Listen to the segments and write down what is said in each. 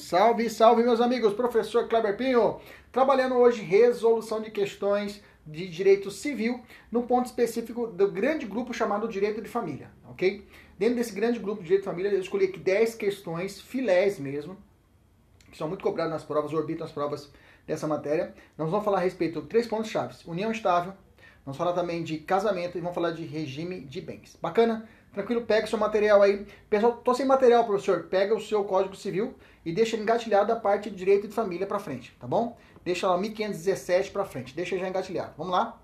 Salve, salve meus amigos, professor Kleber Pinho, trabalhando hoje resolução de questões de direito civil no ponto específico do grande grupo chamado direito de família, ok? Dentro desse grande grupo de direito de família, eu escolhi aqui 10 questões, filés mesmo, que são muito cobradas nas provas, orbitam as provas dessa matéria. Nós vamos falar a respeito de três pontos chaves: união estável, vamos falar também de casamento e vamos falar de regime de bens. Bacana? Tranquilo, pega o seu material aí. Pessoal, tô sem material, professor. Pega o seu Código Civil e deixa engatilhado a parte de direito de família para frente, tá bom? Deixa lá 1517 para frente, deixa já engatilhado. Vamos lá?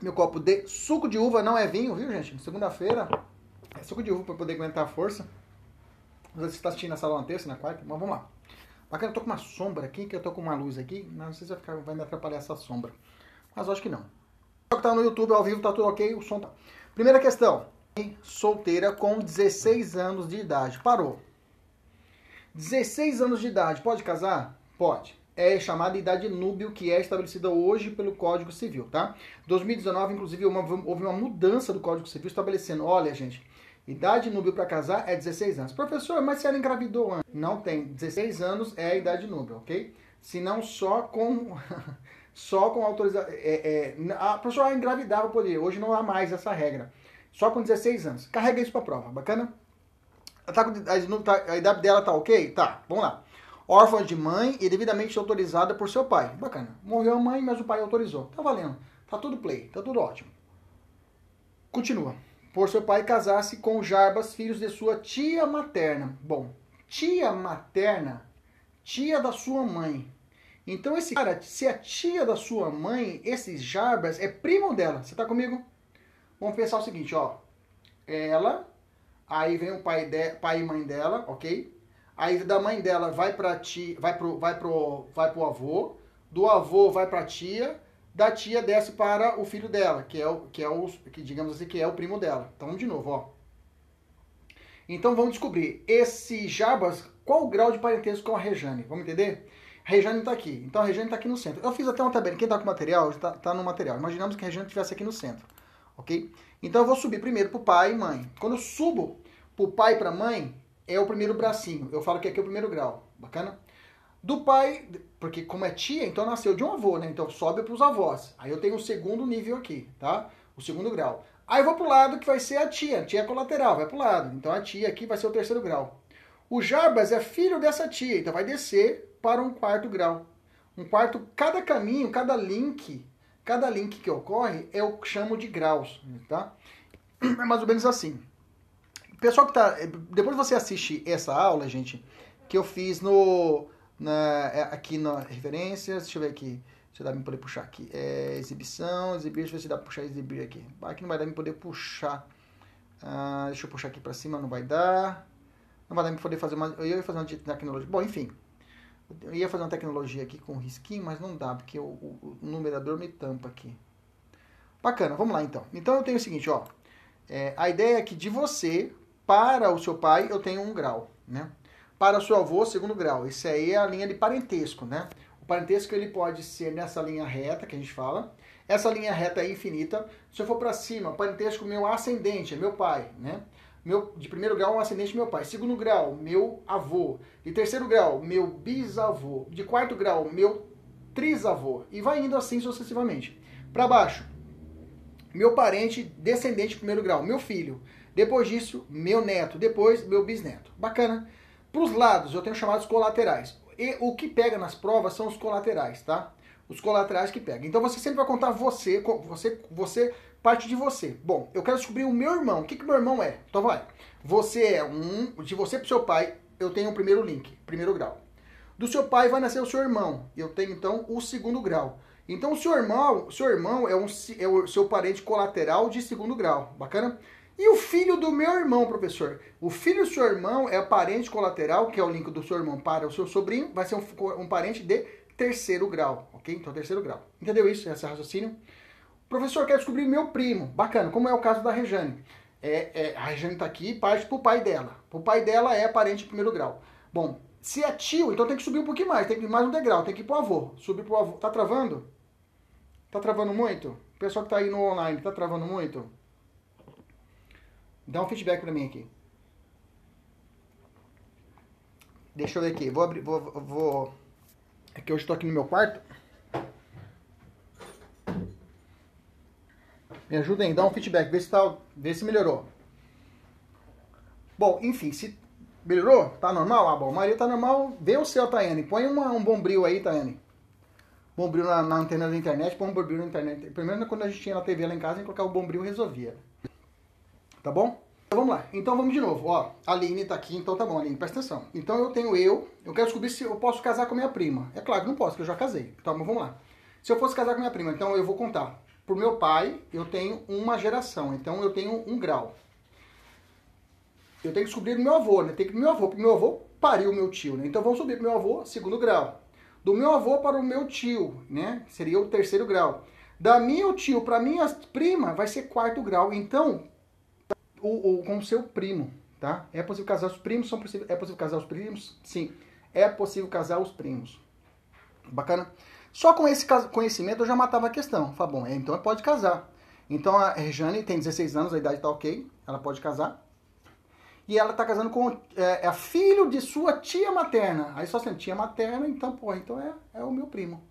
Meu copo de suco de uva não é vinho, viu, gente? Segunda-feira é suco de uva para poder aguentar a força. Não sei se você está assistindo na sala na terça, na quarta, mas vamos lá. Bacana, eu tô com uma sombra aqui, que eu tô com uma luz aqui. Não sei se vai, ficar, vai me atrapalhar essa sombra. Mas acho que não. O que tá no YouTube ao vivo, tá tudo ok, o som tá. Primeira questão. Solteira com 16 anos de idade. Parou. 16 anos de idade, pode casar? Pode. É chamada idade núbio, que é estabelecida hoje pelo Código Civil, tá? 2019, inclusive, uma, houve uma mudança do Código Civil estabelecendo, olha, gente, idade núbio para casar é 16 anos. Professor, mas se ela engravidou antes? Não tem. 16 anos é a idade núbio, ok? Se não só com só com autorização. É, é, a professora engravidava poder. Hoje não há mais essa regra. Só com 16 anos. Carrega isso para prova. Bacana? Tá, a, a, idade dela tá ok? Tá, vamos lá. Órfã de mãe e devidamente autorizada por seu pai. Bacana. Morreu a mãe, mas o pai autorizou. Tá valendo. Tá tudo play. Tá tudo ótimo. Continua. Por seu pai casar-se com Jarbas, filhos de sua tia materna. Bom, tia materna, tia da sua mãe. Então esse cara, se é tia da sua mãe, esse Jarbas é primo dela. Você tá comigo? Vamos pensar o seguinte, ó. Ela, aí vem o pai, de, pai e mãe dela, ok? Aí da mãe dela vai para ti, vai pro, vai pro, vai pro avô, do avô vai para tia, da tia desce para o filho dela, que é o que é o que digamos assim que é o primo dela. Então de novo, ó. Então vamos descobrir esse Jarbas, qual o grau de parentesco com a Rejane? Vamos entender? A Rejane está aqui. Então a Rejane está aqui no centro. Eu fiz até uma tabela. Quem está com material está tá no material. Imaginamos que a Rejane estivesse aqui no centro. Ok? Então eu vou subir primeiro para o pai e mãe. Quando eu subo para o pai e para a mãe, é o primeiro bracinho. Eu falo que aqui é o primeiro grau. Bacana? Do pai, porque como é tia, então nasceu de um avô, né? Então sobe para os avós. Aí eu tenho o segundo nível aqui, tá? O segundo grau. Aí eu vou pro lado que vai ser a tia. A tia colateral, vai pro lado. Então a tia aqui vai ser o terceiro grau. O Jarbas é filho dessa tia, então vai descer para um quarto grau. Um quarto, cada caminho, cada link, cada link que ocorre, eu chamo de graus, tá? É mais ou menos assim. Pessoal que tá, depois você assiste essa aula, gente, que eu fiz no na, é, aqui na referências, deixa eu ver aqui, se dá pra poder puxar aqui, é, exibição, exibir, deixa eu ver se dá pra puxar exibir aqui. Aqui não vai dar pra poder puxar. Ah, deixa eu puxar aqui pra cima, não vai dar. Não vai dar pra poder fazer uma, eu ia fazer uma tecnologia. Bom, enfim, eu ia fazer uma tecnologia aqui com risquinho, mas não dá, porque o, o, o numerador me tampa aqui. Bacana, vamos lá então. Então eu tenho o seguinte, ó. É, a ideia é que de você para o seu pai eu tenho um grau, né? Para o seu avô, segundo grau. Isso aí é a linha de parentesco, né? O parentesco ele pode ser nessa linha reta que a gente fala. Essa linha reta é infinita. Se eu for para cima, parentesco meu ascendente é meu pai, né? Meu, de primeiro grau, um ascendente meu pai. Segundo grau, meu avô. De terceiro grau, meu bisavô. De quarto grau, meu trisavô. E vai indo assim sucessivamente. Para baixo, meu parente descendente de primeiro grau, meu filho. Depois disso, meu neto. Depois, meu bisneto. Bacana. Para os lados, eu tenho chamados colaterais. E o que pega nas provas são os colaterais, tá? Os colaterais que pegam. Então você sempre vai contar você, você, você, parte de você. Bom, eu quero descobrir o meu irmão. O que, que meu irmão é? Então vai. Você é um. De você pro seu pai, eu tenho o primeiro link, primeiro grau. Do seu pai vai nascer o seu irmão. Eu tenho então o segundo grau. Então o seu irmão, seu irmão é, um, é o seu parente colateral de segundo grau. Bacana? E o filho do meu irmão, professor? O filho do seu irmão é parente colateral, que é o link do seu irmão para o seu sobrinho, vai ser um, um parente de terceiro grau, ok? Então, terceiro grau. Entendeu isso? Esse raciocínio? Professor, quer descobrir meu primo. Bacana, como é o caso da Rejane. É, é, a Rejane está aqui parte para o pai dela. O pai dela é parente de primeiro grau. Bom, se é tio, então tem que subir um pouquinho mais, tem que ir mais um degrau, tem que ir pro avô. Subir pro avô. Tá travando? Tá travando muito? O pessoal que tá aí no online, tá travando muito? Dá um feedback para mim aqui. Deixa eu ver aqui. Vou abrir. Vou. vou... É que hoje estou aqui no meu quarto. Me ajudem, dá um feedback, vê se, tá, vê se melhorou. Bom, enfim, se melhorou, tá normal? Ah, bom, a Maria tá normal. Vê o seu, Tayane. Põe uma, um bombril aí, Tayane. Bombril na, na antena da internet, põe um bombril na internet. Primeiro, quando a gente tinha na TV lá em casa, a gente colocava o bombril resolvia. Tá bom? Então vamos lá. Então vamos de novo. Ó, a Aline tá aqui, então tá bom, Aline, presta atenção. Então eu tenho eu, eu quero descobrir se eu posso casar com minha prima. É claro que não posso, porque eu já casei. Então vamos lá. Se eu fosse casar com minha prima, então eu vou contar. Por meu pai, eu tenho uma geração, então eu tenho um grau. Eu tenho que descobrir do meu avô, né? Tem que meu avô, porque meu avô pariu meu tio, né? Então vamos subir pro meu avô, segundo grau. Do meu avô para o meu tio, né? Seria o terceiro grau. Da minha tio para minha prima vai ser quarto grau. Então, o, o, com o seu primo, tá? É possível casar os primos? São possível, é possível casar os primos? Sim. É possível casar os primos. Bacana? Só com esse conhecimento eu já matava a questão. Fala, bom, então pode casar. Então a Rejane tem 16 anos, a idade tá ok, ela pode casar. E ela tá casando com é, é filho de sua tia materna. Aí só sendo tia materna, então, pô, então é, é o meu primo.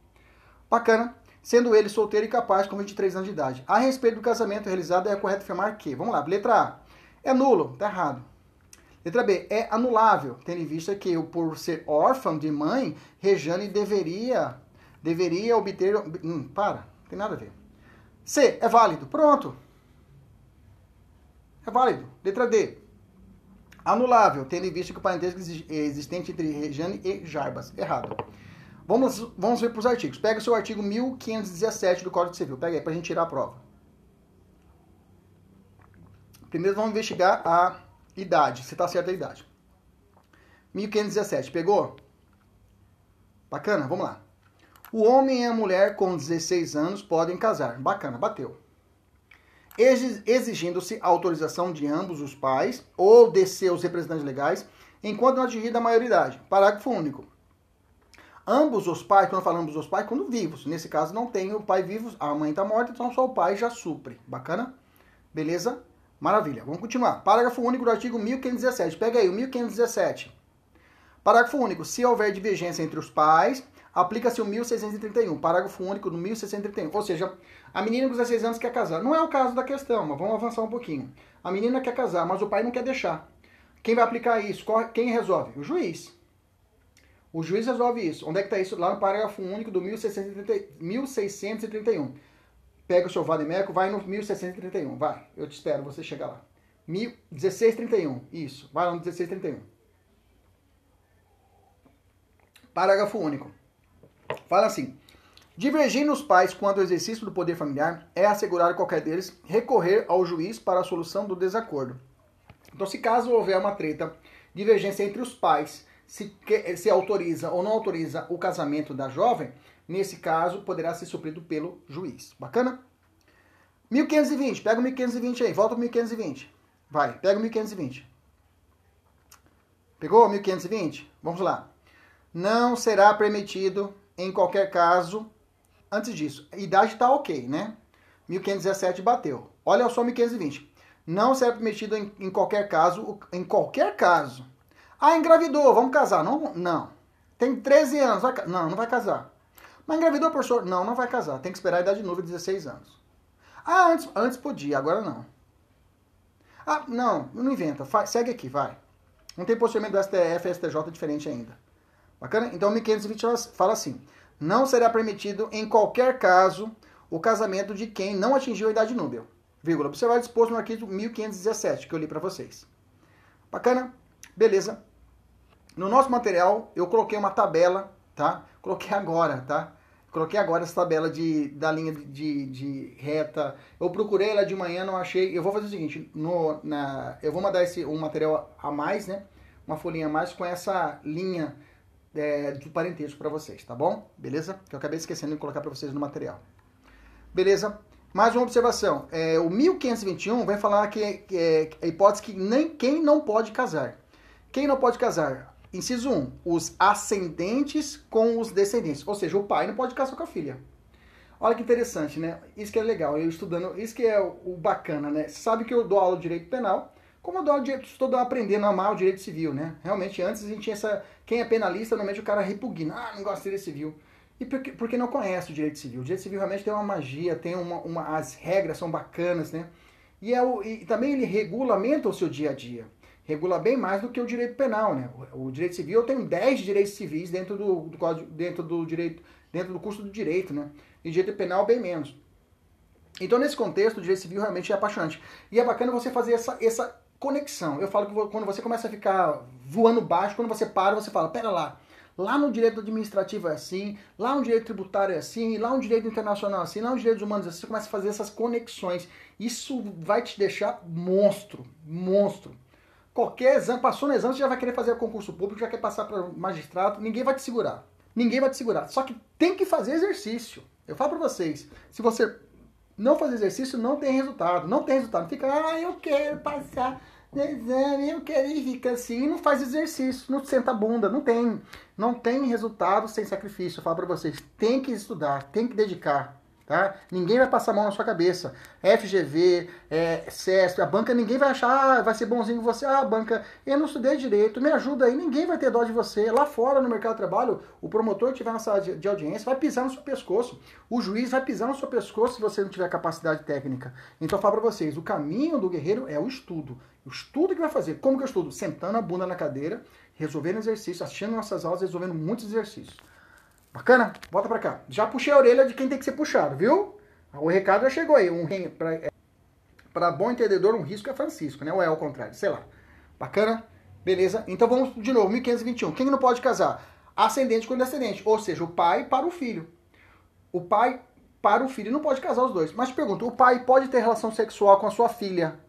Bacana sendo ele solteiro e capaz com 23 anos de idade. A respeito do casamento realizado, é correto afirmar que, vamos lá, letra A, é nulo, tá errado. Letra B, é anulável, tendo em vista que, por ser órfão de mãe, Rejane deveria, deveria obter... Hum, para, não tem nada a ver. C, é válido, pronto. É válido. Letra D, anulável, tendo em vista que o parentesco existente entre Rejane e Jarbas. Errado. Vamos, vamos ver para os artigos. Pega o seu artigo 1517 do Código Civil. Pega aí para a gente tirar a prova. Primeiro vamos investigar a idade, se está certa a idade. 1517, pegou? Bacana, vamos lá. O homem e a mulher com 16 anos podem casar. Bacana, bateu. Exigindo-se autorização de ambos os pais ou de seus representantes legais, enquanto não atingida a maioridade. Parágrafo único. Ambos os pais, quando falamos dos pais, quando vivos. Nesse caso não tem o pai vivo, a mãe está morta, então só o pai já supre. Bacana? Beleza? Maravilha. Vamos continuar. Parágrafo único do artigo 1517. Pega aí o 1517. Parágrafo único. Se houver divergência entre os pais, aplica-se o 1631. Parágrafo único do 1631. Ou seja, a menina com 16 anos quer casar. Não é o caso da questão, mas vamos avançar um pouquinho. A menina quer casar, mas o pai não quer deixar. Quem vai aplicar isso? Quem resolve? O juiz. O juiz resolve isso. Onde é que está isso? Lá no parágrafo único do 1631. Pega o seu vademeco, vai no 1631. Vai, eu te espero, você chegar lá. 1631, isso. Vai lá no 1631. Parágrafo único. Fala assim. Divergindo os pais quanto ao exercício do poder familiar, é assegurar qualquer deles recorrer ao juiz para a solução do desacordo. Então, se caso houver uma treta, divergência entre os pais, se, se autoriza ou não autoriza o casamento da jovem, nesse caso poderá ser suprido pelo juiz. Bacana? 1520, pega o 1520 aí, volta para 1520. Vai, pega o 1520. Pegou 1520? Vamos lá. Não será permitido, em qualquer caso, antes disso, a idade está ok, né? 1517 bateu. Olha só 1520. Não será permitido em, em qualquer caso, em qualquer caso, ah, engravidou, vamos casar. Não, não. Tem 13 anos, vai, não, não vai casar. Mas engravidou, professor? Não, não vai casar. Tem que esperar a idade nova, 16 anos. Ah, antes, antes podia, agora não. Ah, não, não inventa. segue aqui, vai. Não tem procedimento do STF e STJ diferente ainda. Bacana? Então, 1520 fala assim. Não será permitido, em qualquer caso, o casamento de quem não atingiu a idade núbia. Vírgula. Observar disposto no artigo 1517, que eu li para vocês. Bacana? Beleza. No nosso material, eu coloquei uma tabela, tá? Coloquei agora, tá? Coloquei agora essa tabela de, da linha de, de, de, reta. Eu procurei ela de manhã, não achei. Eu vou fazer o seguinte, no, na, eu vou mandar esse, um material a mais, né? Uma folhinha a mais com essa linha é, do parentesco para vocês, tá bom? Beleza? Que eu acabei esquecendo de colocar para vocês no material. Beleza? Mais uma observação. É, o 1521 vai falar que, que é a hipótese que nem quem não pode casar. Quem não pode casar? Inciso 1. Os ascendentes com os descendentes. Ou seja, o pai não pode casar com a filha. Olha que interessante, né? Isso que é legal. Eu estudando, isso que é o bacana, né? Você sabe que eu dou aula de direito penal, como eu dou aula de direito, estou aprendendo a amar o direito civil, né? Realmente, antes a gente tinha essa. Quem é penalista, normalmente o cara repugna. Ah, não gosto de direito civil. E porque, porque não conhece o direito civil. O direito civil realmente tem uma magia, tem uma, uma as regras são bacanas, né? E, é o, e também ele regulamenta o seu dia a dia regula bem mais do que o direito penal, né? O, direito civil tem 10 direitos civis dentro do, do código, dentro do direito, dentro do curso do direito, né? E direito penal bem menos. Então, nesse contexto, o direito civil realmente é apaixonante. E é bacana você fazer essa, essa conexão. Eu falo que quando você começa a ficar voando baixo, quando você para, você fala, pera lá, lá no direito administrativo é assim, lá no direito tributário é assim, lá no direito internacional é assim, lá nos direitos humanos é assim, você começa a fazer essas conexões. Isso vai te deixar monstro, monstro. Qualquer exame, passou no exame, você já vai querer fazer concurso público, já quer passar para magistrado, ninguém vai te segurar. Ninguém vai te segurar. Só que tem que fazer exercício. Eu falo para vocês, se você não fazer exercício, não tem resultado. Não tem resultado. Fica, ah, eu quero passar no exame, eu quero ir, fica assim, não faz exercício, não senta a bunda, não tem. Não tem resultado sem sacrifício. Eu falo para vocês, tem que estudar, tem que dedicar. Tá? Ninguém vai passar a mão na sua cabeça. FGV, é, CESP, a banca, ninguém vai achar, ah, vai ser bonzinho com você. Ah, banca, eu não estudei direito, me ajuda aí. Ninguém vai ter dó de você. Lá fora, no mercado de trabalho, o promotor que estiver na sala de, de audiência vai pisar no seu pescoço. O juiz vai pisar no seu pescoço se você não tiver capacidade técnica. Então, eu falo para vocês, o caminho do guerreiro é o estudo. O estudo que vai fazer. Como que eu estudo? Sentando a bunda na cadeira, resolvendo exercícios, assistindo nossas aulas, resolvendo muitos exercícios. Bacana? Volta pra cá. Já puxei a orelha de quem tem que ser puxado, viu? O recado já chegou aí. Um, é, pra bom entendedor, um risco é Francisco, né? Ou é ao contrário, sei lá. Bacana? Beleza? Então vamos de novo, 1521. Quem não pode casar? Ascendente com descendente. Ou seja, o pai para o filho. O pai para o filho. Não pode casar os dois. Mas te pergunto, o pai pode ter relação sexual com a sua filha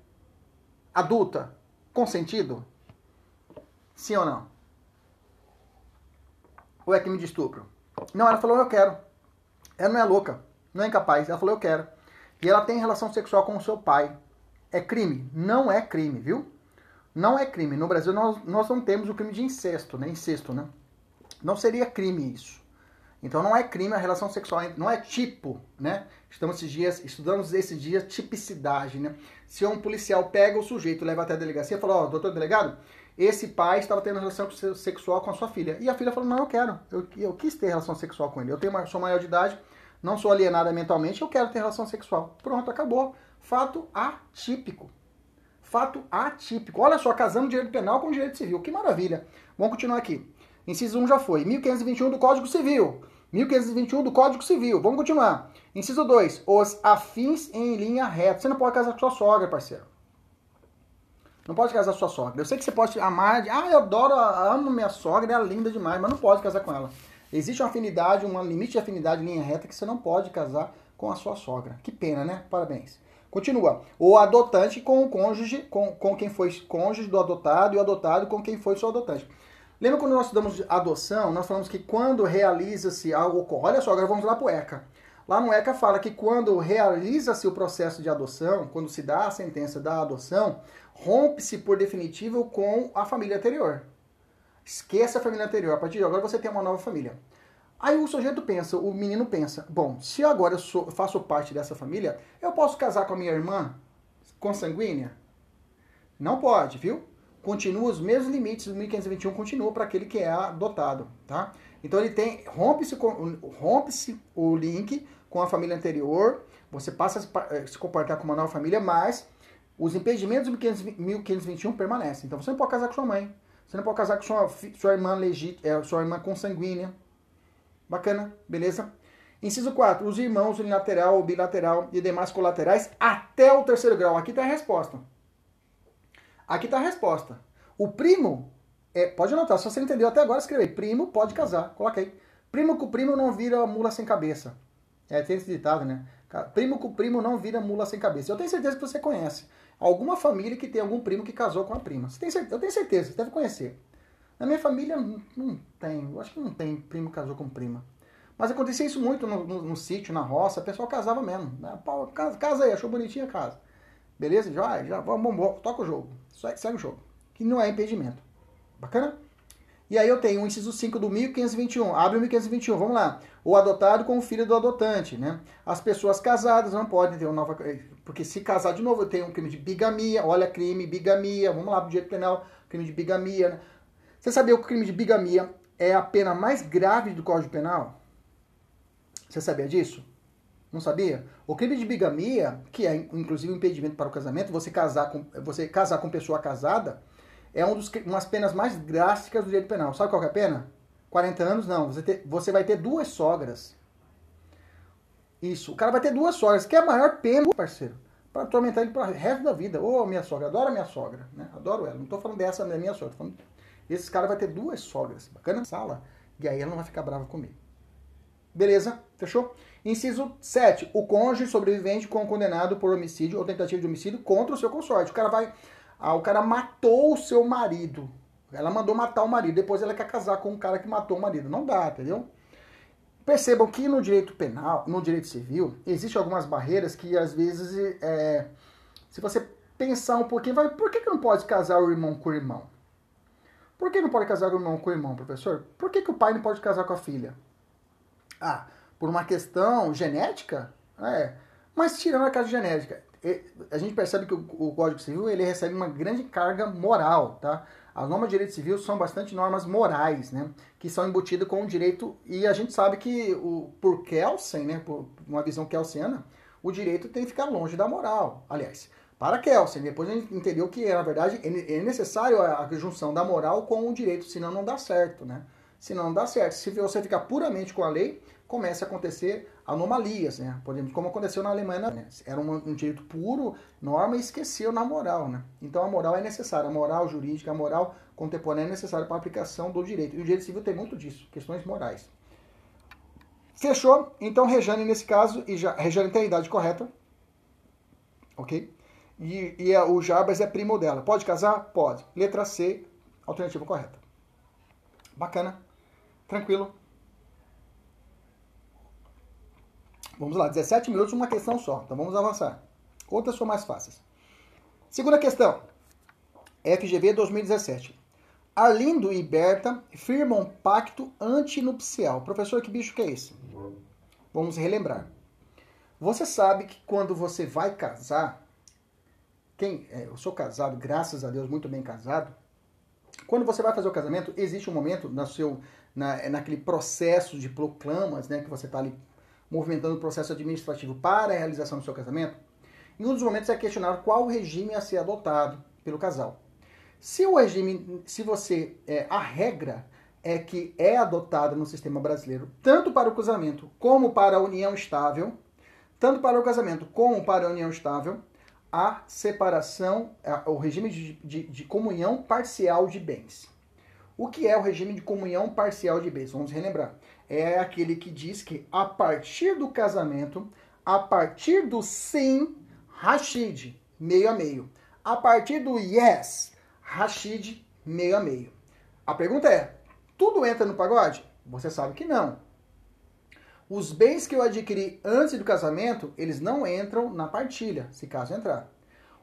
adulta? Consentido? Sim ou não? Ou é crime de estupro? Não, ela falou, eu quero. Ela não é louca, não é incapaz. Ela falou, eu quero. E ela tem relação sexual com o seu pai. É crime? Não é crime, viu? Não é crime. No Brasil nós, nós não temos o crime de incesto, né? Incesto, né? Não seria crime isso. Então não é crime a relação sexual, não é tipo, né? Estamos esses dias, estudamos esses dias tipicidade, né? Se um policial pega o sujeito, leva até a delegacia e fala, ó, oh, doutor delegado, esse pai estava tendo relação sexual com a sua filha. E a filha falou: Não, eu quero. Eu, eu quis ter relação sexual com ele. Eu tenho, sou maior de idade, não sou alienada mentalmente, eu quero ter relação sexual. Pronto, acabou. Fato atípico. Fato atípico. Olha só, casando direito penal com direito civil. Que maravilha. Vamos continuar aqui. Inciso 1 já foi. 1521 do Código Civil. 1521 do Código Civil. Vamos continuar. Inciso 2. Os afins em linha reta. Você não pode casar com sua sogra, parceiro. Não pode casar sua sogra. Eu sei que você pode amar, ah, eu adoro, amo minha sogra, ela é linda demais, mas não pode casar com ela. Existe uma afinidade, um limite de afinidade linha reta que você não pode casar com a sua sogra. Que pena, né? Parabéns. Continua. O adotante com o cônjuge, com, com quem foi cônjuge do adotado e o adotado com quem foi seu adotante. Lembra quando nós estudamos adoção, nós falamos que quando realiza-se algo, olha só, agora vamos lá pro ECA. Lá no ECA fala que quando realiza-se o processo de adoção, quando se dá a sentença da adoção, rompe-se por definitivo com a família anterior. Esqueça a família anterior. A partir de agora você tem uma nova família. Aí o sujeito pensa, o menino pensa: bom, se agora eu, sou, faço parte dessa família, eu posso casar com a minha irmã consanguínea? Não pode, viu? Continua os mesmos limites do 1521 continua para aquele que é adotado, tá? Então ele tem rompe-se rompe-se o link com a família anterior, você passa a eh, se comportar como uma nova família, mas os impedimentos do 1521 permanecem. Então você não pode casar com sua mãe, você não pode casar com sua, sua irmã legítima, é, sua irmã consanguínea. Bacana, beleza? Inciso 4. Os irmãos unilateral ou bilateral e demais colaterais até o terceiro grau. Aqui está a resposta. Aqui está a resposta. O primo, é, pode anotar, se você entendeu até agora, escreve Primo pode casar. Coloca aí. Primo com primo não vira mula sem cabeça. É, tem esse ditado, né? Primo com primo não vira mula sem cabeça. Eu tenho certeza que você conhece alguma família que tem algum primo que casou com a prima. Você tem certeza, eu tenho certeza, você deve conhecer. Na minha família não, tem, eu acho que não tem primo que casou com prima. Mas acontecia isso muito no, no, no sítio, na roça, o pessoal casava mesmo. Né? Casa, casa aí, achou bonitinha a casa. Beleza? Já, já, vamos, toca o jogo. Segue o jogo. Que não é impedimento. Bacana? E aí eu tenho o inciso 5 do 1521. Abre o 1521, vamos lá. O adotado com o filho do adotante, né? As pessoas casadas não podem ter uma nova... Porque se casar de novo, tenho um crime de bigamia. Olha, crime, bigamia. Vamos lá pro direito penal. Crime de bigamia, né? Você sabia que o crime de bigamia é a pena mais grave do Código Penal? Você sabia disso? Não sabia? O crime de bigamia, que é inclusive um impedimento para o casamento, você casar com, você casar com pessoa casada, é um dos, umas penas mais drásticas do direito penal. Sabe qual é a pena? 40 anos? Não. Você, ter, você vai ter duas sogras. Isso. O cara vai ter duas sogras, que é a maior pena, parceiro. Para atormentar ele para o resto da vida. Ô, oh, minha sogra, adoro a minha sogra. Né? Adoro ela. Não estou falando dessa da minha sogra. Falando... Esse cara vai ter duas sogras. Bacana? Sala. E aí ela não vai ficar brava comigo. Beleza? Fechou? Inciso 7. O cônjuge sobrevivente com condenado por homicídio ou tentativa de homicídio contra o seu consorte. O cara vai. Ah, o cara matou o seu marido. Ela mandou matar o marido. Depois ela quer casar com um cara que matou o marido. Não dá, entendeu? Percebam que no direito penal, no direito civil, existem algumas barreiras que às vezes, é, se você pensar um pouquinho, vai, por que, que não pode casar o irmão com o irmão? Por que não pode casar o irmão com o irmão, professor? Por que, que o pai não pode casar com a filha? Ah, por uma questão genética? É. Mas tirando a questão genética, a gente percebe que o Código Civil ele recebe uma grande carga moral, tá? As normas de direito civil são bastante normas morais, né? Que são embutidas com o direito e a gente sabe que o, por Kelsen, né? Por uma visão kelsiana, o direito tem que ficar longe da moral. Aliás, para Kelsen, depois a gente entendeu que na verdade é necessário a junção da moral com o direito, senão não dá certo, né? senão não dá certo. Se você ficar puramente com a lei, começa a acontecer anomalias, né? Podemos, como aconteceu na Alemanha, né? era um, um, direito puro, norma, e esqueceu na moral, né? Então a moral é necessária, a moral jurídica, a moral contemporânea é necessária para a aplicação do direito. E o direito civil tem muito disso, questões morais. Fechou? Então Rejane, nesse caso, e já, Rejane tem a idade correta, ok? E, e a, o Jarbas é primo dela. Pode casar? Pode. Letra C, alternativa correta. Bacana. Tranquilo. Vamos lá, 17 minutos, uma questão só. Então vamos avançar. Outras são mais fáceis. Segunda questão. FGV 2017. Arlindo e Berta firmam pacto antinupcial. Professor, que bicho que é esse? Vamos relembrar. Você sabe que quando você vai casar, quem, é, eu sou casado, graças a Deus, muito bem casado. Quando você vai fazer o casamento, existe um momento no seu, na, naquele processo de proclamas, né, que você está ali movimentando o processo administrativo para a realização do seu casamento, em um dos momentos é questionar qual regime a ser adotado pelo casal. Se o regime, se você, é, a regra é que é adotada no sistema brasileiro, tanto para o casamento como para a união estável, tanto para o casamento como para a união estável, a separação, o regime de, de, de comunhão parcial de bens. O que é o regime de comunhão parcial de bens? Vamos relembrar. É aquele que diz que a partir do casamento, a partir do sim, Rashid, meio a meio. A partir do yes, Rashid, meio a meio. A pergunta é: tudo entra no pagode? Você sabe que não. Os bens que eu adquiri antes do casamento, eles não entram na partilha, se caso entrar.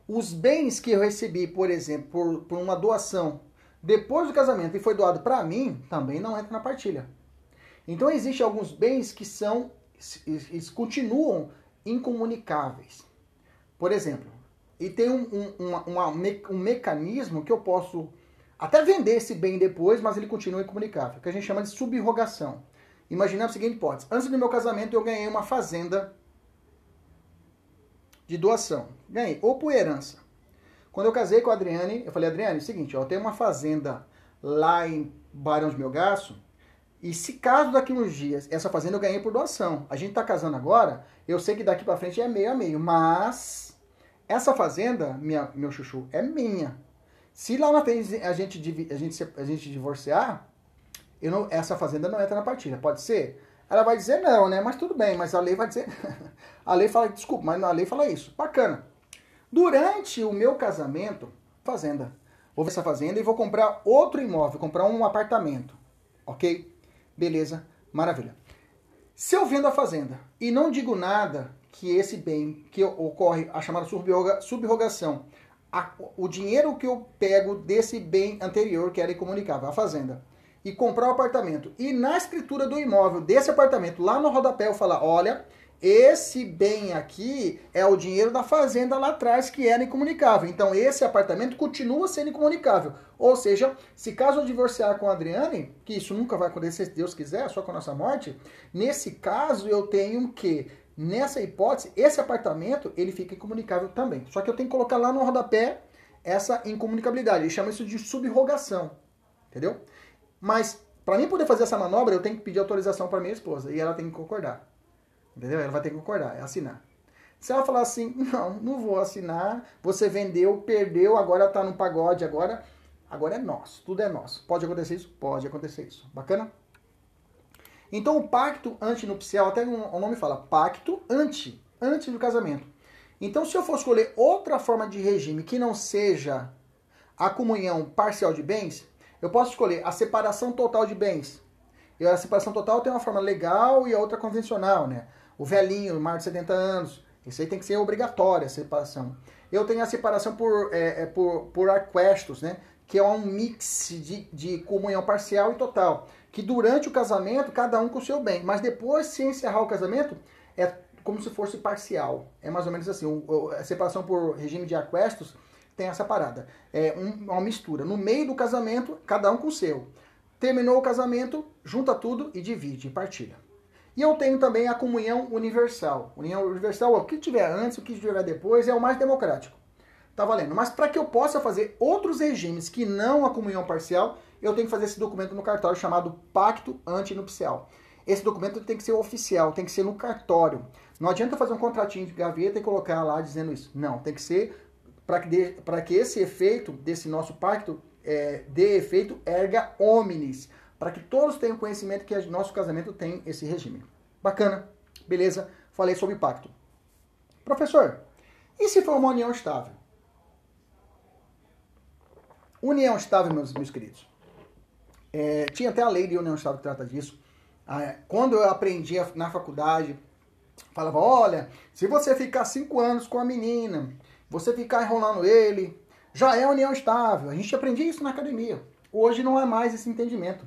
Os bens que eu recebi, por exemplo, por, por uma doação depois do casamento e foi doado para mim, também não entra na partilha. Então existem alguns bens que são eles continuam incomunicáveis. Por exemplo, e tem um, um, uma, um mecanismo que eu posso até vender esse bem depois, mas ele continua incomunicável, que a gente chama de subrogação. Imaginamos a seguinte hipótese. Antes do meu casamento, eu ganhei uma fazenda de doação. Ganhei, ou por herança. Quando eu casei com a Adriane, eu falei, Adriane, é o seguinte, ó, eu tenho uma fazenda lá em Barão de Melgaço, E se caso daqui uns dias, essa fazenda eu ganhei por doação. A gente tá casando agora, eu sei que daqui para frente é meio a meio, mas essa fazenda, minha, meu chuchu, é minha. Se lá na frente a gente, a gente, a gente divorciar, eu não, essa fazenda não entra na partilha. Pode ser? Ela vai dizer não, né? Mas tudo bem, mas a lei vai dizer. a lei fala, desculpa, mas a lei fala isso. Bacana. Durante o meu casamento, fazenda. Vou ver essa fazenda e vou comprar outro imóvel, comprar um apartamento. Ok? Beleza, maravilha. Se eu vendo a fazenda e não digo nada que esse bem que ocorre a chamada subrogação, a, o dinheiro que eu pego desse bem anterior que era incomunicável, a fazenda, e comprar o um apartamento, e na escritura do imóvel desse apartamento, lá no rodapé, eu falar, olha, esse bem aqui é o dinheiro da fazenda lá atrás que era incomunicável. Então esse apartamento continua sendo incomunicável. Ou seja, se caso eu divorciar com a Adriane, que isso nunca vai acontecer se Deus quiser, só com a nossa morte, nesse caso eu tenho que Nessa hipótese, esse apartamento ele fica incomunicável também. Só que eu tenho que colocar lá no rodapé essa incomunicabilidade. Ele chama isso de subrogação. Entendeu? Mas para mim poder fazer essa manobra, eu tenho que pedir autorização para minha esposa e ela tem que concordar. Entendeu? Ela vai ter que concordar, é assinar. Se ela falar assim, não, não vou assinar, você vendeu, perdeu, agora tá no pagode, agora, agora é nosso, tudo é nosso. Pode acontecer isso? Pode acontecer isso. Bacana? Então o pacto antinupcial, até o nome fala, pacto anti, antes do casamento. Então se eu for escolher outra forma de regime que não seja a comunhão parcial de bens, eu posso escolher a separação total de bens. E a separação total tem uma forma legal e a outra convencional, né? O velhinho, mais de 70 anos, isso aí tem que ser obrigatória a separação. Eu tenho a separação por, é, é, por, por aquestos, né? Que é um mix de, de comunhão parcial e total que durante o casamento, cada um com o seu bem. Mas depois, se encerrar o casamento, é como se fosse parcial. É mais ou menos assim. a separação por regime de aquestos tem essa parada. É uma mistura. No meio do casamento, cada um com o seu. Terminou o casamento, junta tudo e divide, partilha. E eu tenho também a comunhão universal. União universal, o que tiver antes, o que tiver depois, é o mais democrático. Tá valendo. Mas para que eu possa fazer outros regimes que não a comunhão parcial, eu tenho que fazer esse documento no cartório chamado Pacto Antinupcial. Esse documento tem que ser oficial, tem que ser no cartório. Não adianta fazer um contratinho de gaveta e colocar lá dizendo isso. Não, tem que ser para que, que esse efeito desse nosso pacto é, dê efeito erga omnes, para que todos tenham conhecimento que nosso casamento tem esse regime. Bacana, beleza? Falei sobre pacto. Professor, e se for uma união estável? União estável, meus, meus queridos. É, tinha até a lei de união estável que trata disso. Ah, quando eu aprendi na faculdade, falava, olha, se você ficar cinco anos com a menina, você ficar enrolando ele, já é união estável. A gente aprendia isso na academia. Hoje não é mais esse entendimento.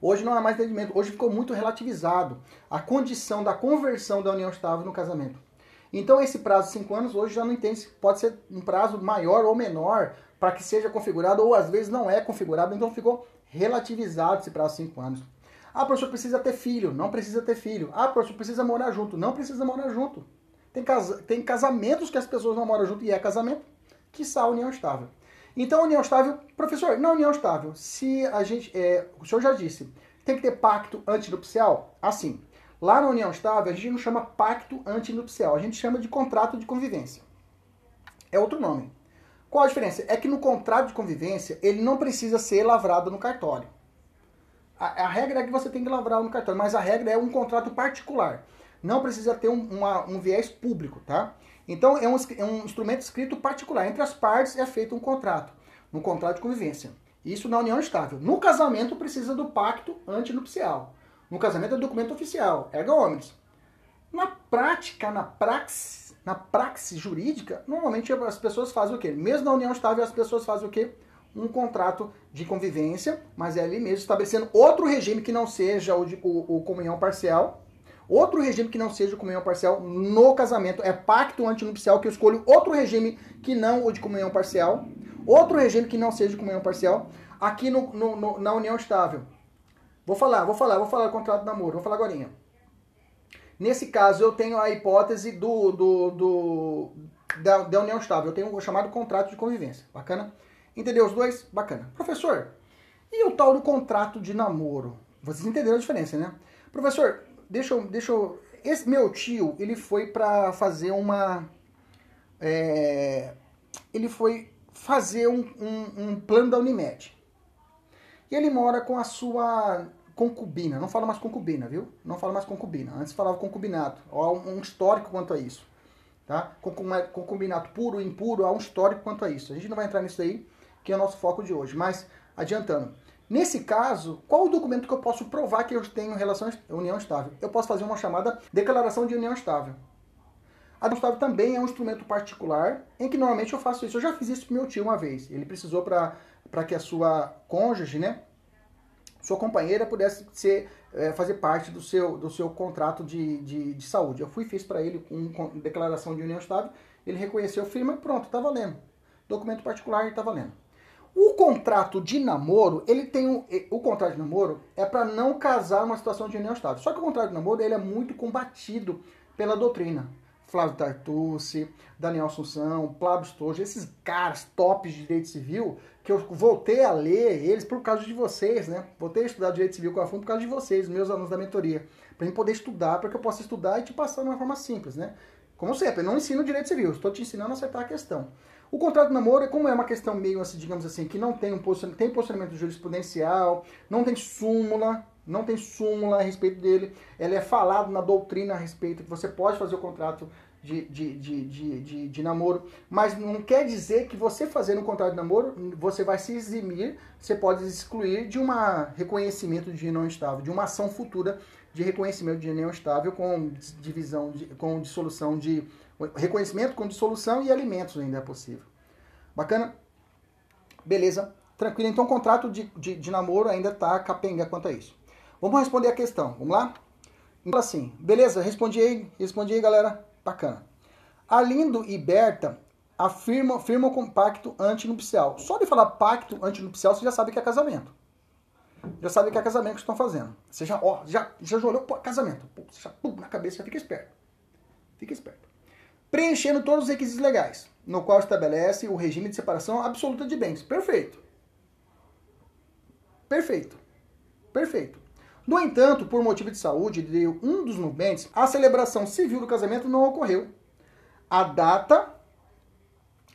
Hoje não é mais entendimento. Hoje ficou muito relativizado a condição da conversão da união estável no casamento. Então esse prazo de cinco anos hoje já não entende, pode ser um prazo maior ou menor para que seja configurado, ou às vezes não é configurado, então ficou relativizado esse prazo de 5 anos. Ah, professor, precisa ter filho. Não precisa ter filho. Ah, professor, precisa morar junto. Não precisa morar junto. Tem, casa, tem casamentos que as pessoas não moram junto e é casamento, que a união estável. Então, união estável, professor, não união estável. Se a gente, é, o senhor já disse, tem que ter pacto antinupcial? Assim, lá na união estável, a gente não chama pacto antinupcial, a gente chama de contrato de convivência. É outro nome. Qual a diferença? É que no contrato de convivência, ele não precisa ser lavrado no cartório. A, a regra é que você tem que lavrar no cartório, mas a regra é um contrato particular. Não precisa ter um, uma, um viés público, tá? Então, é um, é um instrumento escrito particular. Entre as partes é feito um contrato, um contrato de convivência. Isso na união estável. No casamento, precisa do pacto antinupcial. No casamento é documento oficial, erga omnes. Na prática, na praxis, na praxis jurídica, normalmente as pessoas fazem o quê? Mesmo na união estável, as pessoas fazem o quê? Um contrato de convivência, mas é ali mesmo estabelecendo outro regime que não seja o, de, o, o comunhão parcial, outro regime que não seja comunhão parcial no casamento. É pacto antinupcial que eu escolho outro regime que não o de comunhão parcial, outro regime que não seja comunhão parcial, aqui no, no, no, na união estável. Vou falar, vou falar, vou falar do contrato de namoro, vou falar agora. Nesse caso, eu tenho a hipótese do, do, do da, da, união estável. Eu tenho o chamado contrato de convivência. Bacana? Entendeu os dois? Bacana. Professor, e o tal do contrato de namoro? Vocês entenderam a diferença, né? Professor, deixa eu. Deixa eu esse meu tio, ele foi para fazer uma. É, ele foi fazer um, um, um plano da Unimed. E ele mora com a sua concubina. Não fala mais concubina, viu? Não fala mais concubina. Antes falava concubinato. Há um histórico quanto a isso. Tá? Concubinato puro, impuro, há um histórico quanto a isso. A gente não vai entrar nisso aí, que é o nosso foco de hoje. Mas, adiantando. Nesse caso, qual o documento que eu posso provar que eu tenho relação união estável? Eu posso fazer uma chamada declaração de união estável. A união estável também é um instrumento particular em que normalmente eu faço isso. Eu já fiz isso pro meu tio uma vez. Ele precisou para que a sua cônjuge, né, sua companheira pudesse ser, é, fazer parte do seu, do seu contrato de, de, de saúde. Eu fui fiz para ele uma declaração de união estável, ele reconheceu, firma e pronto, está valendo. Documento particular está valendo. O contrato de namoro, ele tem um, o contrato de namoro é para não casar numa situação de união estável. Só que o contrato de namoro ele é muito combatido pela doutrina. Flávio Tartucci, Daniel Assunção, Plábio Stojo, esses caras tops de direito civil, que eu voltei a ler eles por causa de vocês, né? Voltei a estudar direito civil com a fundo por causa de vocês, meus alunos da mentoria. Para mim poder estudar, para que eu possa estudar e te passar de uma forma simples, né? Como sempre, eu não ensino direito civil, estou te ensinando a acertar a questão. O contrato de namoro, é como é uma questão meio assim, digamos assim, que não tem um posicionamento, tem posicionamento jurisprudencial, não tem súmula, não tem súmula a respeito dele. Ela é falado na doutrina a respeito que você pode fazer o contrato de, de, de, de, de, namoro, mas não quer dizer que você fazendo um contrato de namoro, você vai se eximir, você pode excluir de um reconhecimento de união estável, de uma ação futura de reconhecimento de união estável com divisão, de, com dissolução de. Reconhecimento com dissolução e alimentos ainda é possível. Bacana? Beleza? Tranquilo. Então o contrato de, de, de namoro ainda está capenga quanto a isso. Vamos responder a questão. Vamos lá? Então assim, beleza? Respondi aí, respondi aí, galera. Bacana. Alindo e Berta afirmam, firmam com pacto antinupcial. Só de falar pacto antinupcial, você já sabe que é casamento. Já sabe que é casamento que estão fazendo. Você já, ó, já, já olhou, pô, casamento. Pô, você já, pum, na cabeça, já fica esperto. Fica esperto. Preenchendo todos os requisitos legais, no qual estabelece o regime de separação absoluta de bens. Perfeito. Perfeito. Perfeito. No entanto, por motivo de saúde de um dos nubentes, a celebração civil do casamento não ocorreu. A data,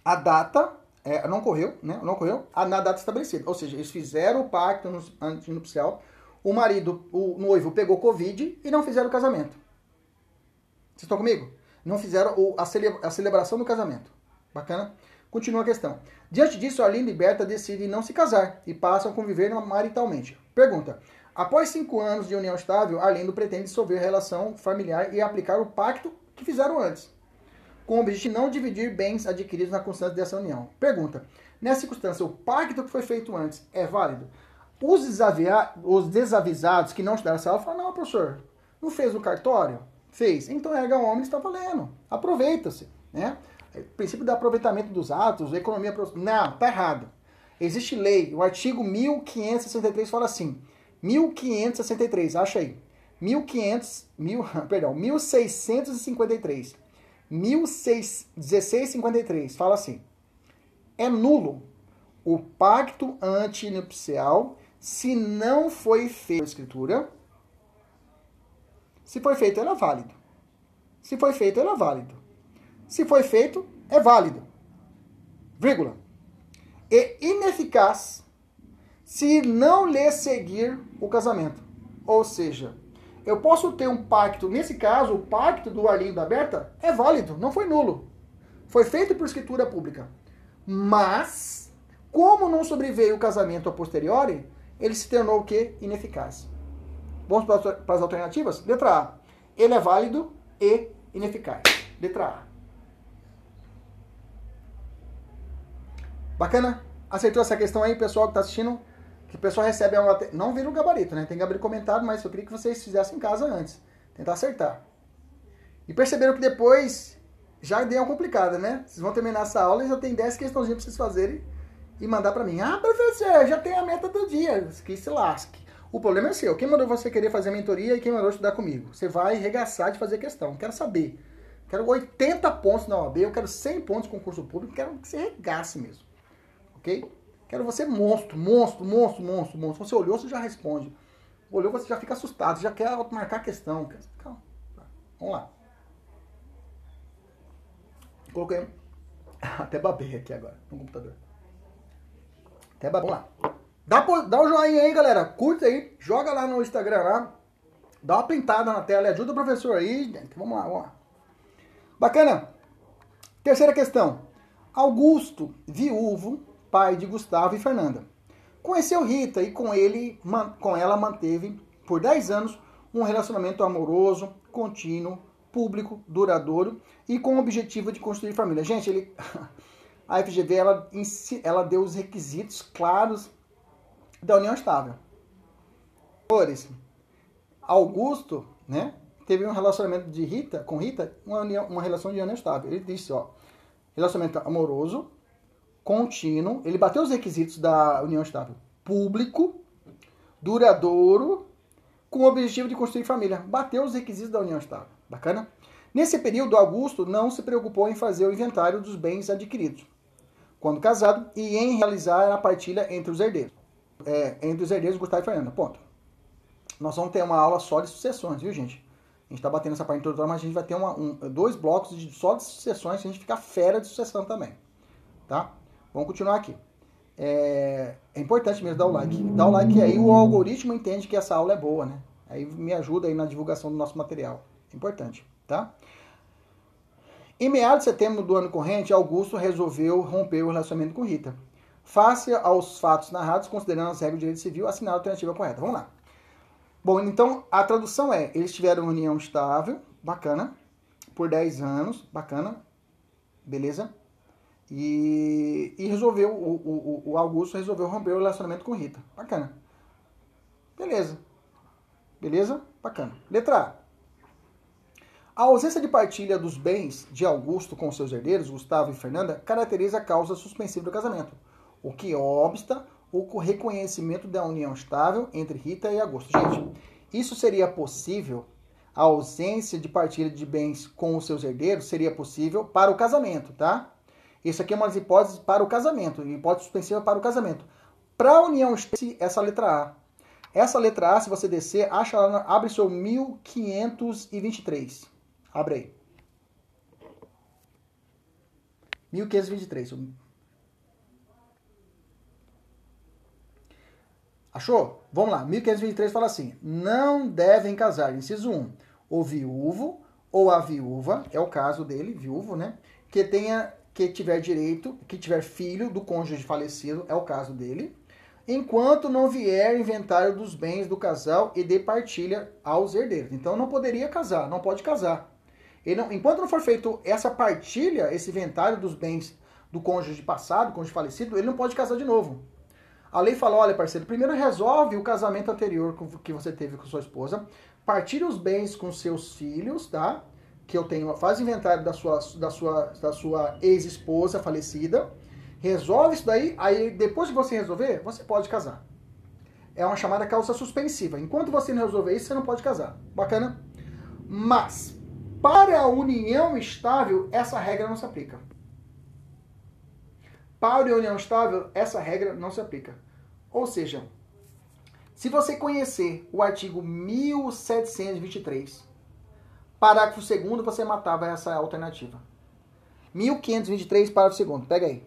a data é, não ocorreu, né? Não ocorreu na data estabelecida. Ou seja, eles fizeram o pacto antinupcial, o marido, o noivo pegou Covid e não fizeram o casamento. Vocês estão comigo? Não fizeram a, celebração do casamento. Bacana? Continua a questão. Diante disso, a Linda e Berta decidem não se casar e passam a conviver maritalmente. Pergunta: Após cinco anos de união estável, Arlindo pretende dissolver a relação familiar e aplicar o pacto que fizeram antes, com o objetivo de não dividir bens adquiridos na constância dessa união. Pergunta: nessa circunstância, o pacto que foi feito antes é válido? Os, os desavisados que não estudaram essa aula falam: não, professor, não fez o cartório? Fez. Então, erga homem está valendo. Aproveita-se. Né? O princípio do aproveitamento dos atos, economia. Não, tá errado. Existe lei. O artigo 1563 fala assim 1563, acha aí. 1500, mil, perdão, 1653. 1653, fala assim. É nulo o pacto antinupcial se não foi feito a escritura. Se foi feito, é válido. Se foi feito, é válido. Se foi feito, é válido. Vírgula. E ineficaz se não lhe seguir o casamento. Ou seja, eu posso ter um pacto, nesse caso, o pacto do Arlindo da Berta é válido, não foi nulo. Foi feito por escritura pública. Mas, como não sobreveio o casamento a posteriori, ele se tornou o quê? Ineficaz. Vamos para as alternativas? Letra A. Ele é válido e ineficaz. Letra A. Bacana? Aceitou essa questão aí, pessoal que está assistindo? que o pessoal recebe a nota. Não vira o gabarito, né? Tem gabarito comentado, mas eu queria que vocês fizessem em casa antes. Tentar acertar. E perceberam que depois já deu uma complicada, né? Vocês vão terminar essa aula e já tem 10 questãozinhas pra vocês fazerem e mandar pra mim. Ah, professor, já tem a meta do dia. Que se lasque. O problema é seu. Quem mandou você querer fazer mentoria e quem mandou estudar comigo? Você vai regaçar de fazer questão. Quero saber. Quero 80 pontos na OAB, eu quero 100 pontos no concurso público, quero que você regasse mesmo. Ok? Quero você monstro, monstro, monstro, monstro, monstro. Você olhou, você já responde. Olhou, você já fica assustado, já quer marcar a questão. Calma. Vamos lá. Coloquei. Até babei aqui agora no computador. Até babei. Vamos lá. Dá, dá um joinha aí, galera. Curta aí. Joga lá no Instagram lá. Dá uma pintada na tela e ajuda o professor aí. Vamos lá, vamos lá. Bacana. Terceira questão. Augusto, viúvo, pai de Gustavo e Fernanda. Conheceu Rita e com ele, com ela manteve por 10 anos um relacionamento amoroso, contínuo, público, duradouro e com o objetivo de construir família. Gente, ele, a FGV ela, ela deu os requisitos claros da união estável. Augusto, né, teve um relacionamento de Rita com Rita, uma, união, uma relação de união estável. Ele disse, ó, relacionamento amoroso, contínuo, ele bateu os requisitos da união estável. Público, duradouro, com o objetivo de construir família. Bateu os requisitos da união estável. Bacana? Nesse período, Augusto não se preocupou em fazer o inventário dos bens adquiridos, quando casado, e em realizar a partilha entre os herdeiros. É, entre os herdeiros, Gustavo e Fernanda. Ponto. Nós vamos ter uma aula só de sucessões, viu, gente? A gente está batendo essa parte introdutória, mas a gente vai ter uma, um, dois blocos de, só de sucessões, a gente ficar fera de sucessão também. Tá? Vamos continuar aqui. É, é, importante mesmo dar o like. Dá o like aí, o algoritmo entende que essa aula é boa, né? Aí me ajuda aí na divulgação do nosso material. Importante, tá? Em meados de setembro do ano corrente, Augusto resolveu romper o relacionamento com Rita. Face aos fatos narrados, considerando as regras do direito civil, assinar a alternativa correta. Vamos lá. Bom, então a tradução é: eles tiveram uma união estável, bacana, por 10 anos, bacana, beleza? E, e resolveu, o, o, o Augusto resolveu romper o relacionamento com Rita. Bacana. Beleza. Beleza? Bacana. Letra A. A ausência de partilha dos bens de Augusto com seus herdeiros, Gustavo e Fernanda, caracteriza a causa suspensiva do casamento, o que obsta o reconhecimento da união estável entre Rita e Augusto. Gente, isso seria possível, a ausência de partilha de bens com os seus herdeiros seria possível para o casamento, tá? Isso aqui é uma das hipóteses para o casamento, hipótese suspensiva para o casamento. Para a união, essa letra A. Essa letra A, se você descer, acha lá, abre seu 1523. Abre aí. 1523. Achou? Vamos lá. 1523 fala assim: não devem casar. Inciso 1. O viúvo ou a viúva, é o caso dele, viúvo, né? Que tenha que tiver direito, que tiver filho do cônjuge falecido, é o caso dele, enquanto não vier inventário dos bens do casal e de partilha aos herdeiros. Então não poderia casar, não pode casar. Não, enquanto não for feito essa partilha, esse inventário dos bens do cônjuge passado, cônjuge falecido, ele não pode casar de novo. A lei fala, olha parceiro, primeiro resolve o casamento anterior que você teve com sua esposa, partilhe os bens com seus filhos, tá? que eu tenho, faz inventário da sua, da sua, da sua ex-esposa falecida, resolve isso daí, aí depois que você resolver, você pode casar. É uma chamada causa suspensiva. Enquanto você não resolver isso, você não pode casar. Bacana? Mas, para a união estável, essa regra não se aplica. Para união estável, essa regra não se aplica. Ou seja, se você conhecer o artigo 1723 Parágrafo 2 você matava essa alternativa. 1523, parágrafo 2 Pega aí.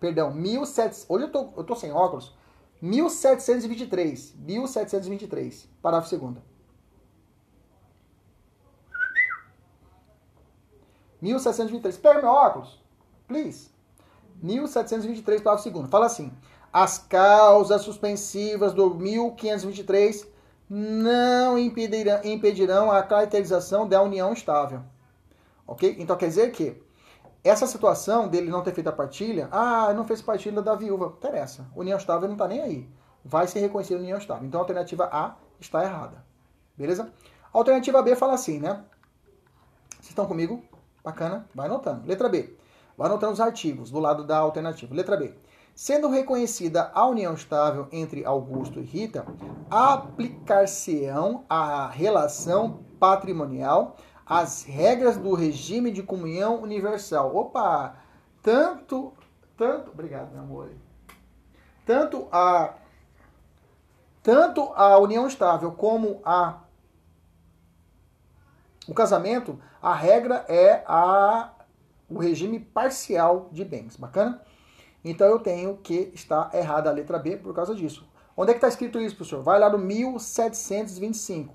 Perdão, 1700. Hoje eu tô, eu tô sem óculos. 1723. 1723, parágrafo 2 1723. Pega meu óculos. Please. 1723, parágrafo 2 Fala assim. As causas suspensivas do 1523 não impedirão, impedirão a caracterização da união estável. Ok? Então quer dizer que essa situação dele não ter feito a partilha, ah, não fez partilha da viúva, interessa. União estável não está nem aí. Vai ser reconhecida união estável. Então a alternativa A está errada. Beleza? A alternativa B fala assim, né? Vocês estão comigo? Bacana? Vai anotando. Letra B. Vai anotando os artigos do lado da alternativa. Letra B. Sendo reconhecida a união estável entre Augusto e Rita, aplicar-se-ão à relação patrimonial as regras do regime de comunhão universal. Opa! Tanto, tanto, obrigado, meu amor. Tanto a Tanto a união estável como a o casamento, a regra é a o regime parcial de bens. Bacana? Então eu tenho que estar errada a letra B por causa disso. Onde é que está escrito isso, professor? Vai lá no 1725.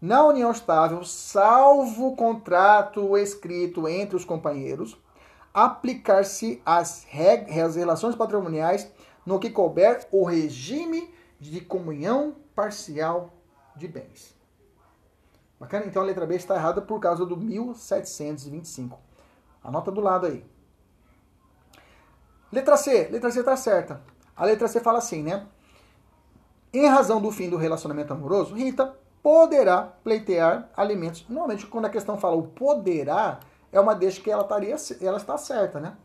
Na união estável, salvo contrato escrito entre os companheiros, aplicar-se as, as relações patrimoniais no que couber o regime de comunhão parcial de bens. Bacana? Então a letra B está errada por causa do 1725. Anota do lado aí. Letra C. Letra C está certa. A letra C fala assim, né? Em razão do fim do relacionamento amoroso, Rita poderá pleitear alimentos. Normalmente, quando a questão fala o poderá, é uma deixa que ela, estaria, ela está certa, né?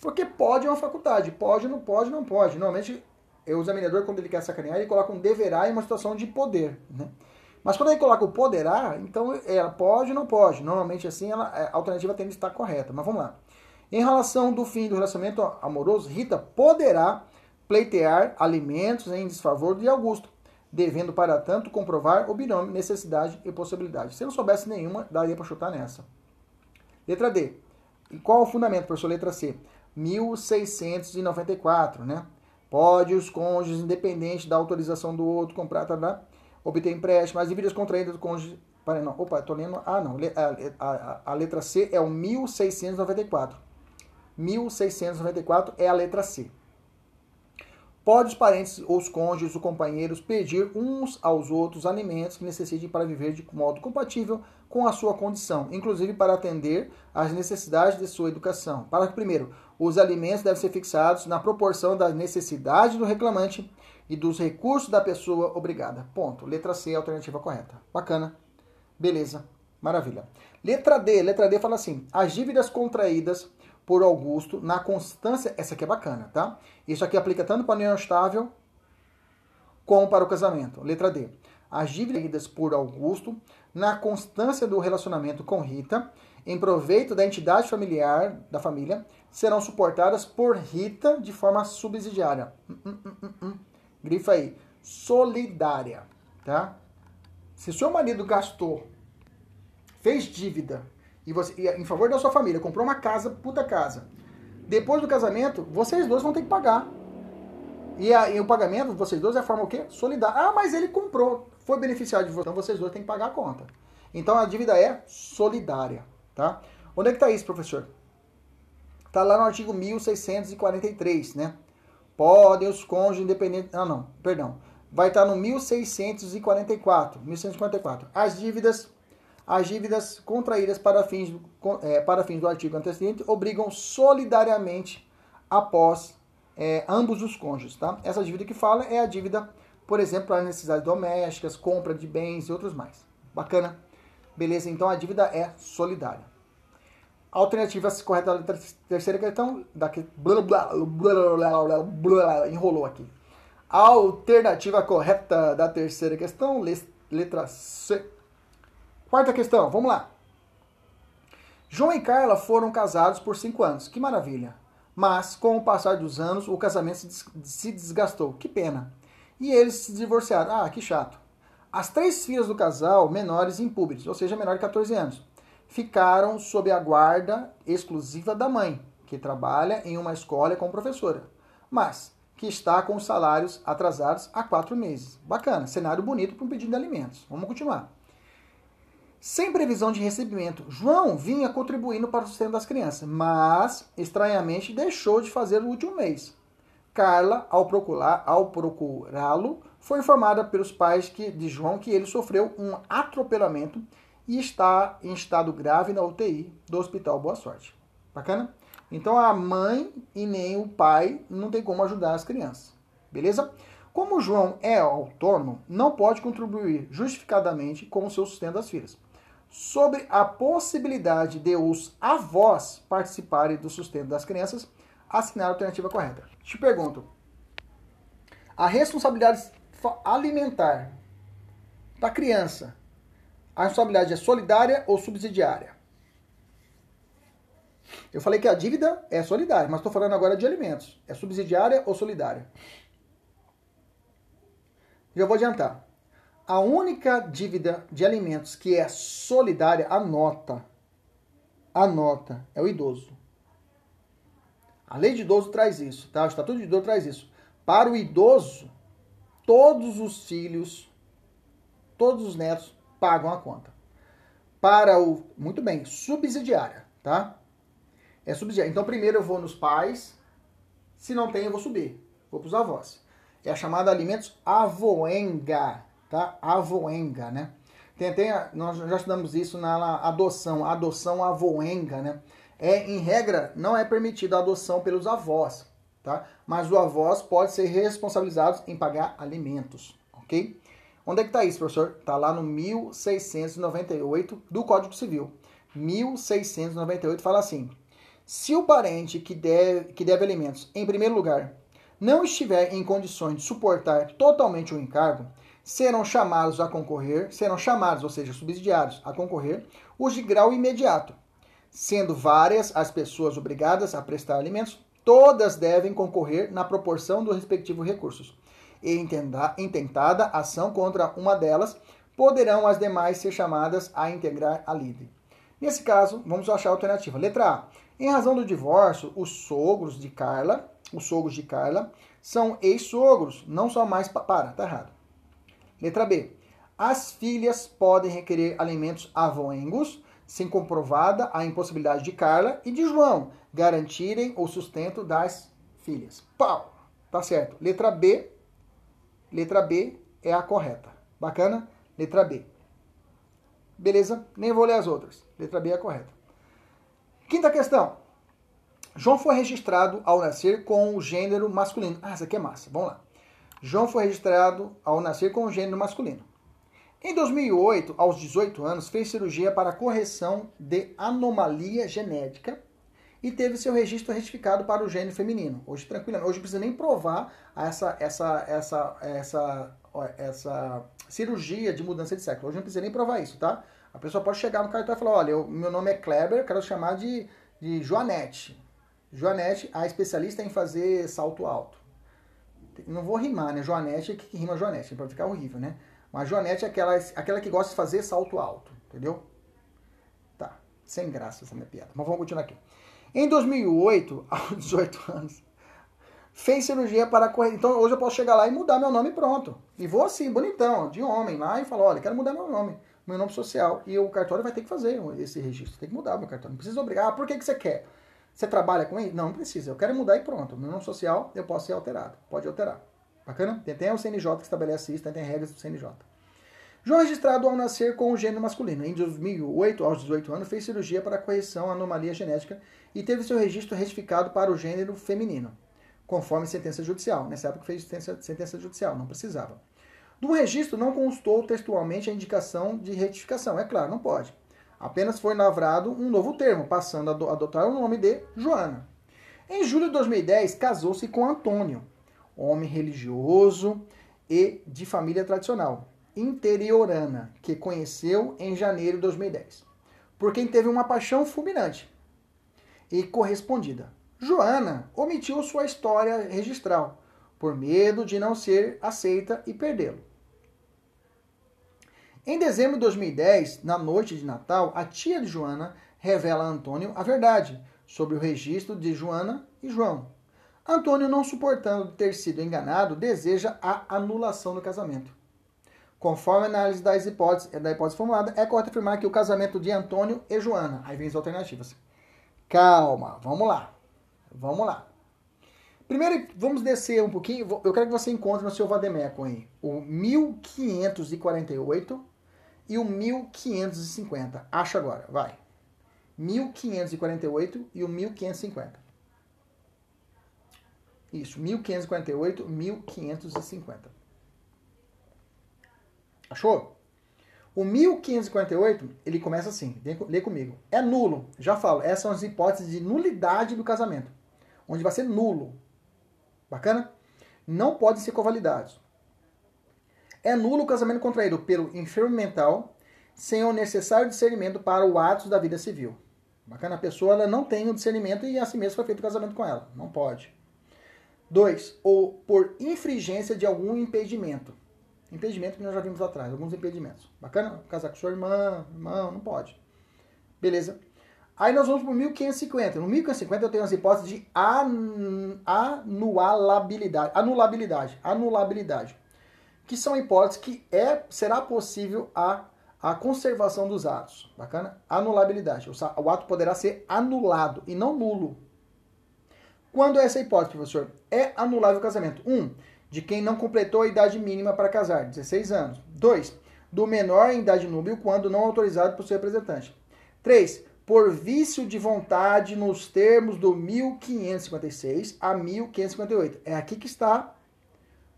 Porque pode é uma faculdade. Pode, não pode, não pode. Normalmente, o examinador, quando ele quer sacanear, ele coloca um deverá em uma situação de poder, né? Mas quando ele coloca o poderá, então ela pode ou não pode. Normalmente assim, ela, a alternativa tende a estar correta. Mas vamos lá. Em relação do fim do relacionamento amoroso, Rita poderá pleitear alimentos em desfavor de Augusto, devendo para tanto comprovar o binômio necessidade e possibilidade. Se eu não soubesse nenhuma, daria para chutar nessa. Letra D. E qual o fundamento, professor? Letra C. 1694, né? Pode os cônjuges, independente da autorização do outro, comprar, tá, tá, obter empréstimo, as dívidas contraídas do cônjuge. Peraí, não. Opa, tô lendo. Ah, não. A, a, a letra C é o 1694. 1694 é a letra C. Pode os parentes ou os cônjuges ou companheiros pedir uns aos outros alimentos que necessitem para viver de modo compatível com a sua condição, inclusive para atender às necessidades de sua educação. Para primeiro, os alimentos devem ser fixados na proporção das necessidades do reclamante e dos recursos da pessoa obrigada. Ponto. Letra C, alternativa correta. Bacana. Beleza. Maravilha. Letra D. Letra D fala assim: as dívidas contraídas por Augusto na constância. Essa aqui é bacana, tá? Isso aqui aplica tanto para a união estável como para o casamento. Letra D. As dívidas por Augusto na constância do relacionamento com Rita, em proveito da entidade familiar da família, serão suportadas por Rita de forma subsidiária. Hum, hum, hum, hum, hum. Grifa aí. Solidária, tá? Se seu marido gastou, fez dívida e você e em favor da sua família, comprou uma casa, puta casa. Depois do casamento, vocês dois vão ter que pagar. E, a, e o pagamento, vocês dois, é a forma o quê? Solidária. Ah, mas ele comprou, foi beneficiado de você. Então vocês dois têm que pagar a conta. Então a dívida é solidária, tá? Onde é que tá isso, professor? Tá lá no artigo 1643, né? Podem os cônjuges independentes. Ah, não, perdão. Vai estar no 1644. 1644. As dívidas, as dívidas contraídas para fins, é, para fins do artigo antecedente obrigam solidariamente após é, ambos os cônjuges. Tá? Essa dívida que fala é a dívida, por exemplo, para necessidades domésticas, compra de bens e outros mais. Bacana? Beleza? Então a dívida é solidária. Alternativa correta da terceira questão, daqui, blá, blá, blá, blá, enrolou aqui. Alternativa correta da terceira questão, letra C. Quarta questão, vamos lá. João e Carla foram casados por cinco anos, que maravilha. Mas, com o passar dos anos, o casamento se desgastou, que pena. E eles se divorciaram, ah, que chato. As três filhas do casal, menores e impúberes, ou seja, menor de 14 anos, ficaram sob a guarda exclusiva da mãe, que trabalha em uma escola como professora, mas que está com os salários atrasados há quatro meses. Bacana, cenário bonito para um pedido de alimentos. Vamos continuar. Sem previsão de recebimento, João vinha contribuindo para o sustento das crianças, mas, estranhamente, deixou de fazer no último mês. Carla, ao procurá-lo, foi informada pelos pais que, de João que ele sofreu um atropelamento e está em estado grave na UTI do Hospital Boa Sorte. Bacana? Então a mãe e nem o pai não tem como ajudar as crianças. Beleza? Como o João é autônomo, não pode contribuir justificadamente com o seu sustento das filhas. Sobre a possibilidade de os avós participarem do sustento das crianças, assinar a alternativa correta. Te pergunto: a responsabilidade alimentar da criança a responsabilidade é solidária ou subsidiária? Eu falei que a dívida é solidária, mas estou falando agora de alimentos. É subsidiária ou solidária? Já vou adiantar. A única dívida de alimentos que é solidária, anota, anota, é o idoso. A lei de idoso traz isso, tá? O Estatuto de Idoso traz isso. Para o idoso, todos os filhos, todos os netos pagam a conta. Para o, muito bem, subsidiária, tá? É subsidiária. Então, primeiro eu vou nos pais, se não tem, eu vou subir. Vou para os avós. É a chamada alimentos avoenga, tá? Avoenga, né? Tem, nós já estudamos isso na adoção, adoção avoenga, né? É, em regra, não é permitida a adoção pelos avós, tá? Mas os avós podem ser responsabilizados em pagar alimentos, ok? Onde é que está isso, professor? Está lá no 1698 do Código Civil. 1698 fala assim: se o parente que deve, que deve alimentos, em primeiro lugar, não estiver em condições de suportar totalmente o encargo, serão chamados a concorrer, serão chamados, ou seja, subsidiados a concorrer, os de grau imediato, sendo várias as pessoas obrigadas a prestar alimentos, todas devem concorrer na proporção dos respectivos recursos. E intentada ação contra uma delas, poderão as demais ser chamadas a integrar a lide. Nesse caso, vamos achar a alternativa. Letra A. Em razão do divórcio, os sogros de Carla, os sogros de Carla, são ex-sogros, não só mais para, tá errado. Letra B. As filhas podem requerer alimentos avoengos sem comprovada a impossibilidade de Carla e de João garantirem o sustento das filhas. Pau! Tá certo. Letra B. Letra B é a correta. Bacana? Letra B. Beleza? Nem vou ler as outras. Letra B é a correta. Quinta questão. João foi registrado ao nascer com o gênero masculino. Ah, essa aqui é massa. Vamos lá. João foi registrado ao nascer com o gênero masculino. Em 2008, aos 18 anos, fez cirurgia para correção de anomalia genética e teve seu registro retificado para o gênero feminino. Hoje, tranquilamente, hoje não precisa nem provar essa, essa, essa, essa, essa cirurgia de mudança de sexo. Hoje não precisa nem provar isso, tá? A pessoa pode chegar no cartão e falar: olha, eu, meu nome é Kleber, quero chamar de, de Joanete. Joanete, a especialista em fazer salto alto. Não vou rimar, né? Joanete é que rima Joanete, para ficar horrível, né? Mas Joanete é aquela, aquela que gosta de fazer salto alto, entendeu? Tá, sem graça essa minha piada. Mas vamos continuar aqui. Em 2008, aos 18 anos, fez cirurgia para correr. Então hoje eu posso chegar lá e mudar meu nome pronto. E vou assim, bonitão, de homem lá e falar: olha, quero mudar meu nome, meu nome social. E o cartório vai ter que fazer esse registro, tem que mudar meu cartório. Não precisa obrigar. Ah, por que, que você quer? Você trabalha com ele? Não, não precisa. Eu quero mudar e pronto. Meu nome social eu posso ser alterado. Pode alterar. Bacana? Tem até o CNJ que estabelece isso, tem regras do CNJ. João registrado ao nascer com o gênero masculino. Em 2008, aos 18 anos, fez cirurgia para correção à anomalia genética e teve seu registro retificado para o gênero feminino, conforme sentença judicial. Nessa época fez sentença, sentença judicial, não precisava. Do registro não constou textualmente a indicação de retificação. É claro, não pode. Apenas foi lavrado um novo termo, passando a adotar o nome de Joana. Em julho de 2010, casou-se com Antônio, homem religioso e de família tradicional, interiorana, que conheceu em janeiro de 2010, por quem teve uma paixão fulminante e correspondida. Joana omitiu sua história registral, por medo de não ser aceita e perdê-lo. Em dezembro de 2010, na noite de Natal, a tia de Joana revela a Antônio a verdade sobre o registro de Joana e João, Antônio, não suportando ter sido enganado, deseja a anulação do casamento. Conforme a análise das hipóteses, da hipótese formulada, é correto afirmar que o casamento de Antônio e Joana. Aí vem as alternativas. Calma, vamos lá. Vamos lá. Primeiro, vamos descer um pouquinho. Eu quero que você encontre no seu Vademeco aí o 1548 e o 1550. Acha agora, vai. 1548 e o 1550. Isso, 1548, 1550. Achou? O 1548, ele começa assim, lê comigo. É nulo, já falo, essas são as hipóteses de nulidade do casamento, onde vai ser nulo. Bacana? Não podem ser convalidados. É nulo o casamento contraído pelo enfermo mental, sem o necessário discernimento para o ato da vida civil. Bacana? A pessoa ela não tem o discernimento e assim mesmo foi feito o casamento com ela. Não pode. 2. Ou por infringência de algum impedimento. Impedimento que nós já vimos atrás, alguns impedimentos. Bacana? Casar com sua irmã, irmão, não pode. Beleza? Aí nós vamos para o 1550. No 1550 eu tenho as hipóteses de anulabilidade, anulabilidade, anulabilidade, que são hipóteses que é, será possível a, a conservação dos atos. Bacana? Anulabilidade. O, o ato poderá ser anulado e não nulo. Quando é essa hipótese, professor? É anulável o casamento. 1. Um, de quem não completou a idade mínima para casar, 16 anos. 2. Do menor em idade núbio quando não autorizado por seu representante. 3 por vício de vontade nos termos do 1556 a 1558. É aqui que está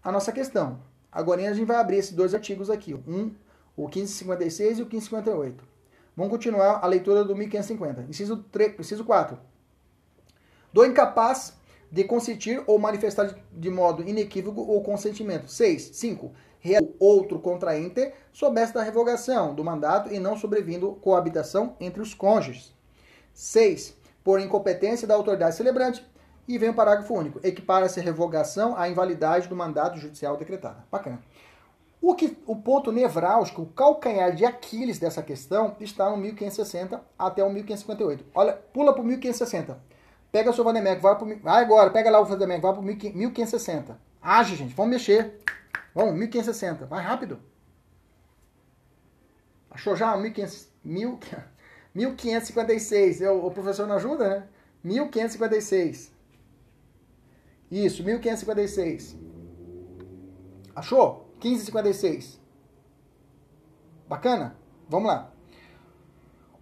a nossa questão. Agora a gente vai abrir esses dois artigos aqui, um, o 1556 e o 1558. Vamos continuar a leitura do 1550. Inciso, 3, inciso 4. Do incapaz de consentir ou manifestar de modo inequívoco o consentimento. 6. 5 outro contraente soubesse da revogação do mandato e não sobrevindo coabitação entre os cônjuges. 6. Por incompetência da autoridade celebrante. E vem o parágrafo único. Equipara-se a revogação à invalidade do mandato judicial decretado. Bacana. O, que, o ponto nevrálgico, o calcanhar de Aquiles dessa questão está no 1560 até o 1558. Olha, pula para o 1560. Pega seu Vandemeco, vai, pro, vai agora, pega lá o Vandemeco, vai para o 1560. Age, gente, vamos mexer. Vamos, 1560. Vai rápido. Achou já? 1556. Eu, o professor não ajuda, né? 1556. Isso, 1556. Achou? 1556. Bacana? Vamos lá.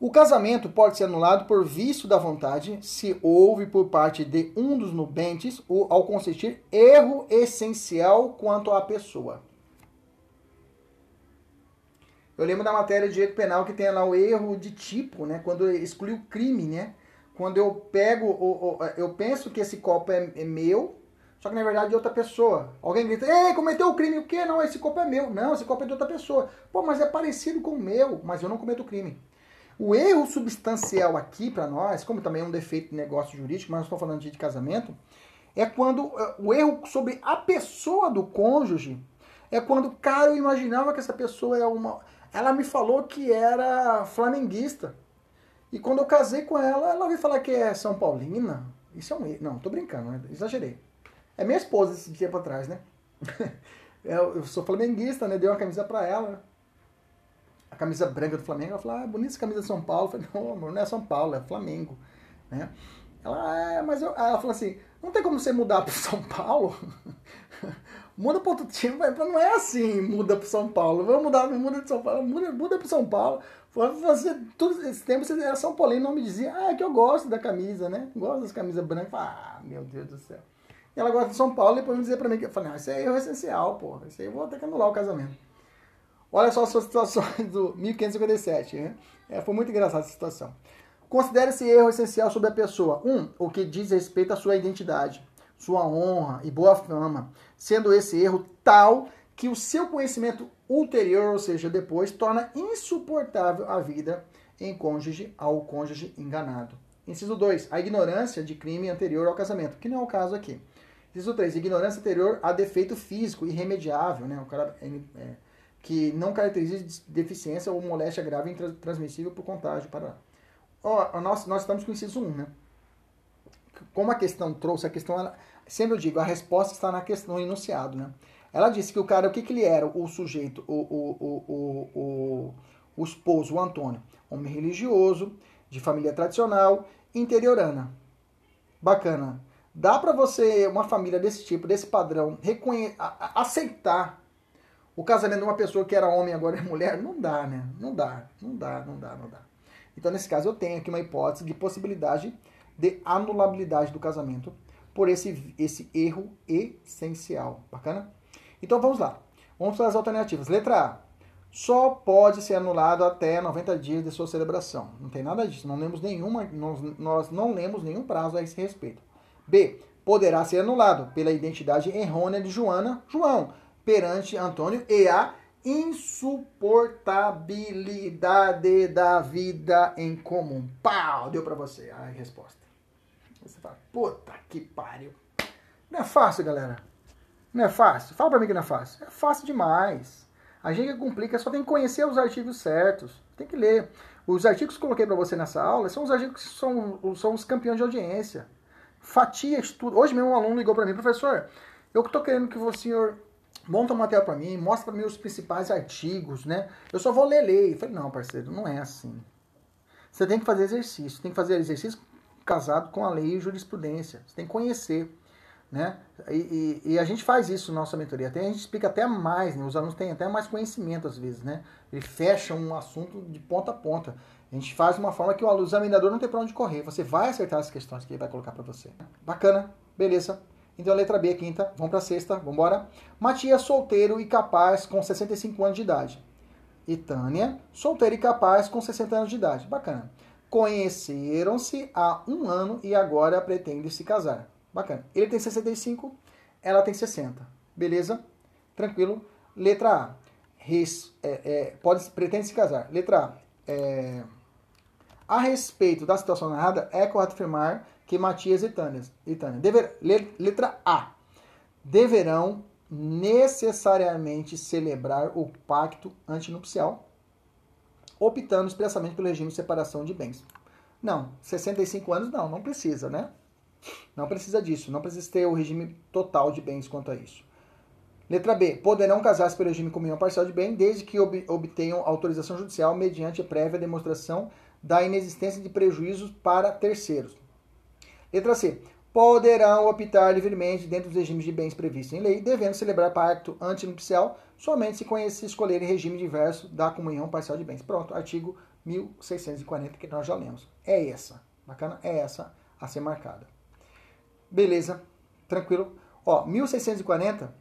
O casamento pode ser anulado por vício da vontade se houve por parte de um dos nubentes ou ao consistir erro essencial quanto à pessoa. Eu lembro da matéria de direito penal que tem lá o erro de tipo, né? Quando exclui o crime, né? Quando eu pego, eu penso que esse copo é, é meu, só que na verdade é de outra pessoa. Alguém grita, ei, cometeu o crime, o quê? Não, esse copo é meu. Não, esse copo é de outra pessoa. Pô, mas é parecido com o meu, mas eu não cometo crime. O erro substancial aqui para nós, como também é um defeito de negócio jurídico, mas não estou falando de casamento, é quando eh, o erro sobre a pessoa do cônjuge é quando, cara, eu imaginava que essa pessoa é uma. Ela me falou que era flamenguista. E quando eu casei com ela, ela veio falar que é São Paulina. Isso é um erro. Não, tô brincando, né? exagerei. É minha esposa esse tempo atrás, né? eu sou flamenguista, né? Dei uma camisa para ela a camisa branca do Flamengo. Ela falou, ah, bonita essa camisa de São Paulo. Eu falei, não, amor, não é São Paulo, é Flamengo. Né? Ela, é, mas eu, ela falou assim, não tem como você mudar para São Paulo? muda para outro time, não é assim, muda para São Paulo. Vamos mudar, muda de São Paulo, muda, muda para São Paulo. Você, todo esse tempo você era São Paulino, não me dizia, ah, é que eu gosto da camisa, né? Gosto das camisas brancas. Ah, meu Deus do céu. E ela gosta de São Paulo e depois me dizer para mim que eu falei, ah, isso aí é erro essencial, pô. Isso aí eu vou ter que anular o casamento. Olha só as suas situações do 1557. Né? É, foi muito engraçada essa situação. Considere esse erro essencial sobre a pessoa. Um, o que diz respeito à sua identidade, sua honra e boa fama, sendo esse erro tal que o seu conhecimento ulterior, ou seja, depois, torna insuportável a vida em cônjuge ao cônjuge enganado. Inciso 2. A ignorância de crime anterior ao casamento, que não é o caso aqui. Inciso 3. Ignorância anterior a defeito físico irremediável, né? O cara é, é, que não caracteriza deficiência ou moléstia grave transmissível por contágio. Para... Oh, nós, nós estamos com o inciso 1, né? Como a questão trouxe, a questão, ela, sempre eu digo, a resposta está na questão, no enunciado, né? Ela disse que o cara, o que, que ele era, o sujeito, o, o, o, o, o esposo, o Antônio? Homem religioso, de família tradicional, interiorana. Bacana. Dá para você, uma família desse tipo, desse padrão, aceitar o casamento de uma pessoa que era homem agora é mulher, não dá, né? Não dá, não dá, não dá, não dá. Então, nesse caso, eu tenho aqui uma hipótese de possibilidade de anulabilidade do casamento por esse, esse erro essencial. Bacana? Então, vamos lá. Vamos para as alternativas. Letra A. Só pode ser anulado até 90 dias de sua celebração. Não tem nada disso. Não lemos nenhuma, nós, não lemos nenhum prazo a esse respeito. B. Poderá ser anulado pela identidade errônea de Joana, João, perante Antônio e a insuportabilidade da vida em comum. Pau! Deu para você a resposta. Você fala, puta que pariu. Não é fácil, galera. Não é fácil? Fala pra mim que não é fácil. É fácil demais. A gente complica, só tem que conhecer os artigos certos. Tem que ler. Os artigos que coloquei para você nessa aula são os artigos que são, são os campeões de audiência. Fatia, estudo. Hoje mesmo um aluno ligou para mim, professor, eu estou querendo que o senhor monta um material para mim, mostra para mim os principais artigos, né? Eu só vou ler, ler. Eu falei, não, parceiro, não é assim. Você tem que fazer exercício. Tem que fazer exercício casado com a lei e jurisprudência. Você tem que conhecer. Né? E, e, e, a gente faz isso na nossa mentoria. Até, a gente explica até mais, né? os alunos têm até mais conhecimento às vezes. Né? Ele fecha um assunto de ponta a ponta. A gente faz de uma forma que o aluno, examinador não tem para onde correr. Você vai acertar as questões que ele vai colocar para você. Bacana, beleza. Então, a letra B, quinta. Vamos para a sexta, vamos embora. Matias, solteiro e capaz, com 65 anos de idade. E Tânia, solteira e capaz, com 60 anos de idade. Bacana. Conheceram-se há um ano e agora pretendem se casar. Bacana. Ele tem 65, ela tem 60. Beleza? Tranquilo. Letra A. Res, é, é, pode, pretende se casar. Letra A. É, a respeito da situação narrada, é correto afirmar que Matias e Tânia, e Tânia dever, letra A, deverão necessariamente celebrar o pacto antinupcial, optando expressamente pelo regime de separação de bens. Não, 65 anos não, não precisa, né? Não precisa disso, não precisa ter o regime total de bens quanto a isso. Letra B. Poderão casar-se pelo regime comunhão parcial de bem, desde que obtenham autorização judicial mediante prévia demonstração da inexistência de prejuízos para terceiros. Letra C. Poderão optar livremente dentro dos regimes de bens previstos em lei, devendo celebrar pacto antinupcial somente se conhecer escolherem regime diverso da comunhão parcial de bens. Pronto, artigo 1640 que nós já lemos. É essa. Bacana? É essa a ser marcada. Beleza, tranquilo. Ó, 1640,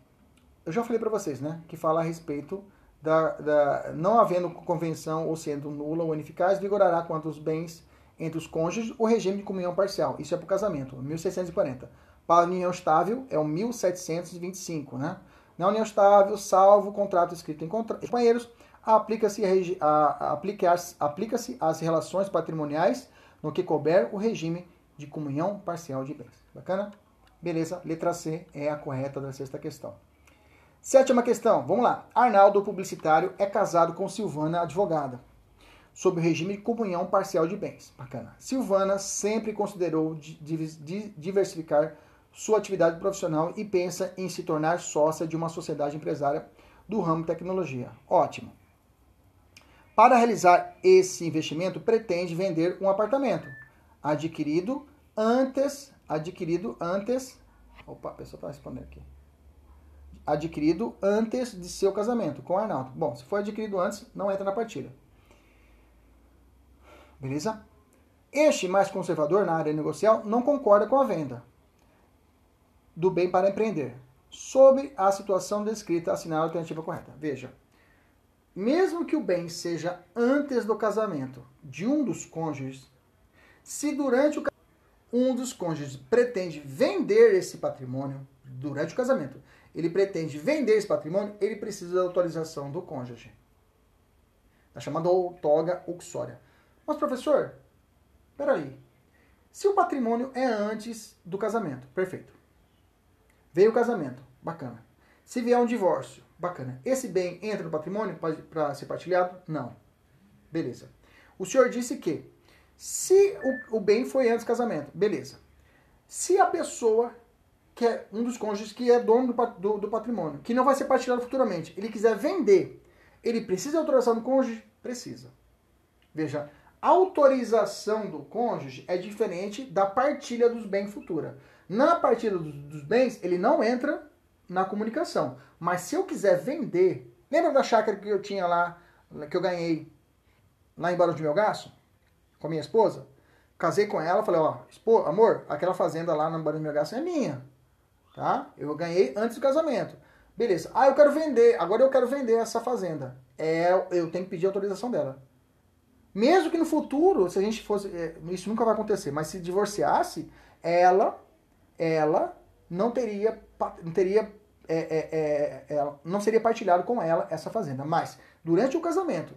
eu já falei para vocês, né? Que fala a respeito da, da, não havendo convenção ou sendo nula ou ineficaz, vigorará quanto os bens entre os cônjuges o regime de comunhão parcial. Isso é para o casamento, 1640. Para a união estável é o 1725, né? Na união estável, salvo contrato escrito em companheiros, aplica-se aplica aplica as relações patrimoniais no que couber o regime de comunhão parcial de bens. Bacana? Beleza, letra C é a correta da sexta questão. Sétima questão, vamos lá. Arnaldo, publicitário, é casado com Silvana, advogada, sob o regime de comunhão parcial de bens. Bacana. Silvana sempre considerou diversificar sua atividade profissional e pensa em se tornar sócia de uma sociedade empresária do ramo tecnologia. Ótimo. Para realizar esse investimento, pretende vender um apartamento adquirido antes adquirido antes. Opa, a pessoa está respondendo aqui. Adquirido antes de seu casamento com Arnaldo. Bom, se foi adquirido antes, não entra na partida. Beleza? Este mais conservador na área negocial não concorda com a venda do bem para empreender, sobre a situação descrita, assinar a alternativa correta. Veja, mesmo que o bem seja antes do casamento de um dos cônjuges, se durante o um dos cônjuges pretende vender esse patrimônio durante o casamento, ele pretende vender esse patrimônio, ele precisa da autorização do cônjuge. É chamada toga uxória. Mas, professor, peraí. Se o patrimônio é antes do casamento, perfeito. Veio o casamento, bacana. Se vier um divórcio, bacana. Esse bem entra no patrimônio para ser partilhado? Não. Beleza. O senhor disse que se o, o bem foi antes do casamento, beleza. Se a pessoa, que é um dos cônjuges que é dono do, do, do patrimônio, que não vai ser partilhado futuramente, ele quiser vender, ele precisa de autorização do cônjuge? Precisa. Veja, autorização do cônjuge é diferente da partilha dos bens futura. Na partilha dos, dos bens, ele não entra na comunicação. Mas se eu quiser vender, lembra da chácara que eu tinha lá, que eu ganhei lá em Barão de Melgaço? com a minha esposa. Casei com ela, falei, ó, amor, aquela fazenda lá na Barão do Melgaço é minha. Tá? Eu ganhei antes do casamento. Beleza. Ah, eu quero vender. Agora eu quero vender essa fazenda. É, eu tenho que pedir autorização dela. Mesmo que no futuro, se a gente fosse. É, isso nunca vai acontecer, mas se divorciasse, ela, ela não teria. Não teria. É, é, é, não seria partilhado com ela essa fazenda. Mas, durante o casamento,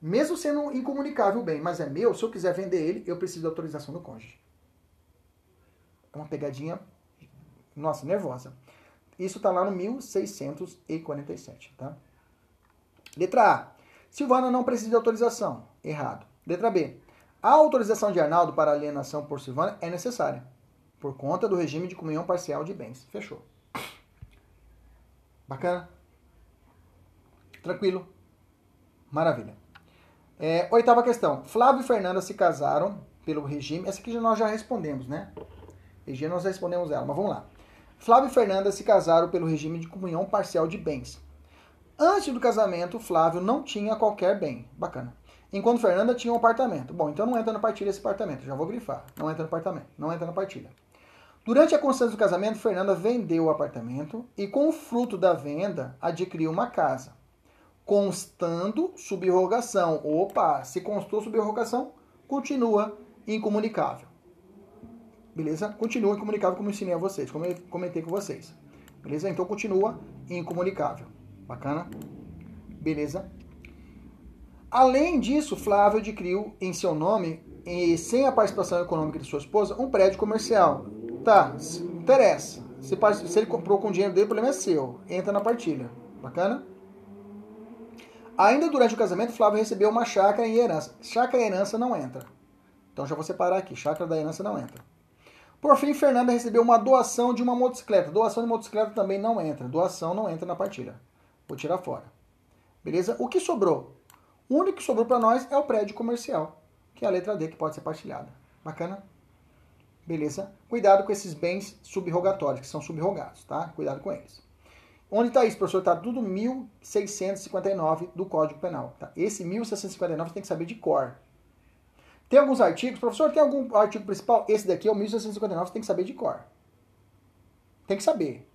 mesmo sendo incomunicável bem, mas é meu, se eu quiser vender ele, eu preciso da autorização do cônjuge. É uma pegadinha, nossa, nervosa. Isso está lá no 1647, tá? Letra A. Silvana não precisa de autorização. Errado. Letra B. A autorização de Arnaldo para alienação por Silvana é necessária, por conta do regime de comunhão parcial de bens. Fechou. Bacana? Tranquilo? Maravilha. É, oitava questão. Flávio e Fernanda se casaram pelo regime. Essa aqui nós já respondemos, né? Regime nós já respondemos ela, mas vamos lá. Flávio e Fernanda se casaram pelo regime de comunhão parcial de bens. Antes do casamento, Flávio não tinha qualquer bem. Bacana. Enquanto Fernanda tinha um apartamento. Bom, então não entra na partilha esse apartamento. Já vou grifar. Não entra no apartamento. Não entra na partilha. Durante a constância do casamento, Fernanda vendeu o apartamento e, com o fruto da venda, adquiriu uma casa. Constando subrogação. Opa, se constou subrogação, continua incomunicável. Beleza? Continua incomunicável como eu ensinei a vocês, como eu comentei com vocês. Beleza? Então continua incomunicável. Bacana? Beleza? Além disso, Flávio adquiriu em seu nome, e sem a participação econômica de sua esposa, um prédio comercial. Tá, interessa. Se, se ele comprou com dinheiro dele, o problema é seu. Entra na partilha. Bacana? Ainda durante o casamento, Flávio recebeu uma chácara em herança. Chácara e herança não entra. Então já vou separar aqui. Chácara da herança não entra. Por fim, Fernanda recebeu uma doação de uma motocicleta. Doação de motocicleta também não entra. Doação não entra na partilha. Vou tirar fora. Beleza? O que sobrou? O único que sobrou para nós é o prédio comercial, que é a letra D que pode ser partilhada. Bacana? Beleza? Cuidado com esses bens subrogatórios, que são subrogados, tá? Cuidado com eles. Onde está isso, professor? Está tudo 1659 do Código Penal. Tá? Esse 1659 você tem que saber de cor. Tem alguns artigos, professor, tem algum artigo principal? Esse daqui é o 1659, você tem que saber de cor. Tem que saber.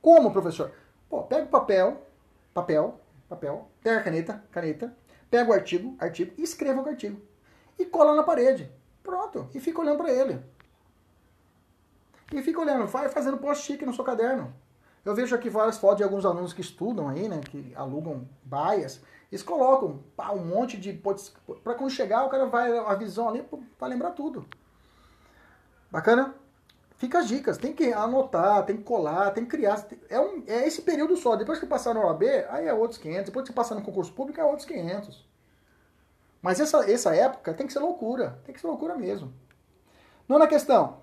Como, professor? Pô, pega o papel, papel, papel, pega a caneta, caneta, pega o artigo, artigo e escreva o artigo. E cola na parede. Pronto. E fica olhando para ele. E fica olhando, vai fazendo post-it no seu caderno. Eu vejo aqui várias fotos de alguns alunos que estudam aí, né, que alugam baias, eles colocam pá, um monte de para quando chegar o cara vai a visão ali para lembrar tudo. Bacana? Fica as dicas, tem que anotar, tem que colar, tem que criar. É, um, é esse período só. Depois que passar no OAB, aí é outros 500. Depois que passar no concurso público, é outros 500. Mas essa, essa época tem que ser loucura. Tem que ser loucura mesmo. Nona questão.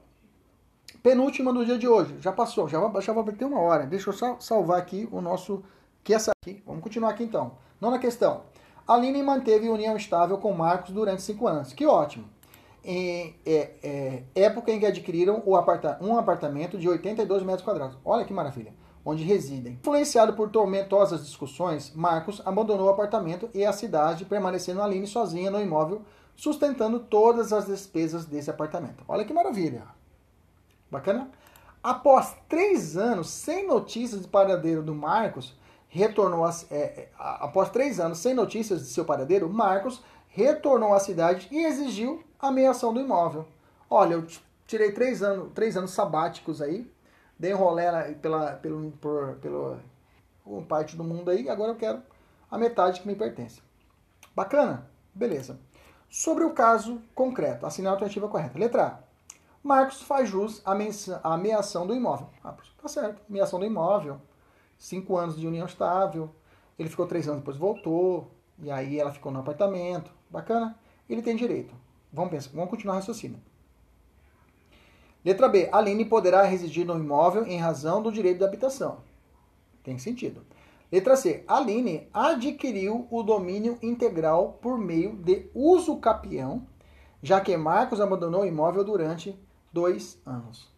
Penúltima do dia de hoje. Já passou, já, já vai ter uma hora. Deixa eu só salvar aqui o nosso. Que essa aqui. Vamos continuar aqui então. Nona questão. Aline manteve união estável com Marcos durante cinco anos. Que ótimo em é, é, época em que adquiriram aparta um apartamento de 82 metros quadrados. Olha que maravilha. Onde residem. Influenciado por tormentosas discussões, Marcos abandonou o apartamento e a cidade, permanecendo Aline sozinha no imóvel, sustentando todas as despesas desse apartamento. Olha que maravilha. Bacana? Após três anos sem notícias de paradeiro do Marcos, retornou a, é, é após três anos sem notícias de seu paradeiro, Marcos retornou à cidade e exigiu a meiação do imóvel. Olha, eu tirei três anos, três anos sabáticos aí, dei um rolê pela, pelo, por, pela parte do mundo aí, agora eu quero a metade que me pertence. Bacana? Beleza. Sobre o caso concreto, assinar a alternativa correta. Letra A. Marcos faz jus à ameação do imóvel. Ah, tá certo. Ameação do imóvel. Cinco anos de união estável. Ele ficou três anos, depois voltou. E aí ela ficou no apartamento. Bacana? Ele tem direito. Vamos pensar, vamos continuar raciocínio. Letra B. Aline poderá residir no imóvel em razão do direito de habitação. Tem sentido. Letra C. Aline adquiriu o domínio integral por meio de uso capião, já que Marcos abandonou o imóvel durante dois anos.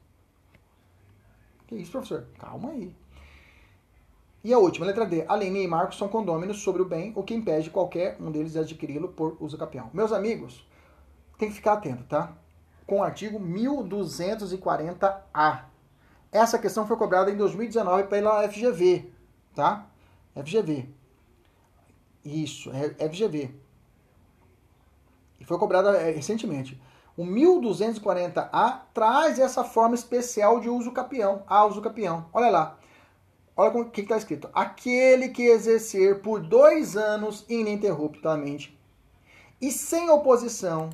Que isso, professor? Calma aí. E a última, letra D. Aline e Marcos são condôminos sobre o bem, o que impede qualquer um deles de adquiri-lo por uso capião. Meus amigos, tem que ficar atento, tá? Com o artigo 1240A. Essa questão foi cobrada em 2019 pela FGV, tá? FGV. Isso, é FGV. E foi cobrada é, recentemente. O 1240A traz essa forma especial de uso capião. A uso capião. Olha lá. Olha o que está escrito. Aquele que exercer por dois anos ininterruptamente e sem oposição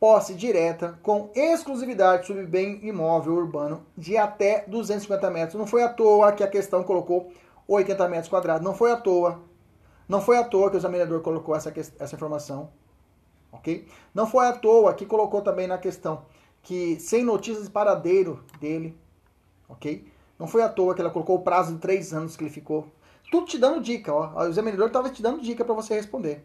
posse direta com exclusividade sobre bem imóvel urbano de até 250 metros. Não foi à toa que a questão colocou 80 metros quadrados. Não foi à toa. Não foi à toa que o examinador colocou essa, essa informação. Ok? Não foi à toa que colocou também na questão que sem notícias de paradeiro dele. Ok? Não foi à toa que ela colocou o prazo de três anos que ele ficou. Tudo te dando dica, ó. O examinador estava te dando dica para você responder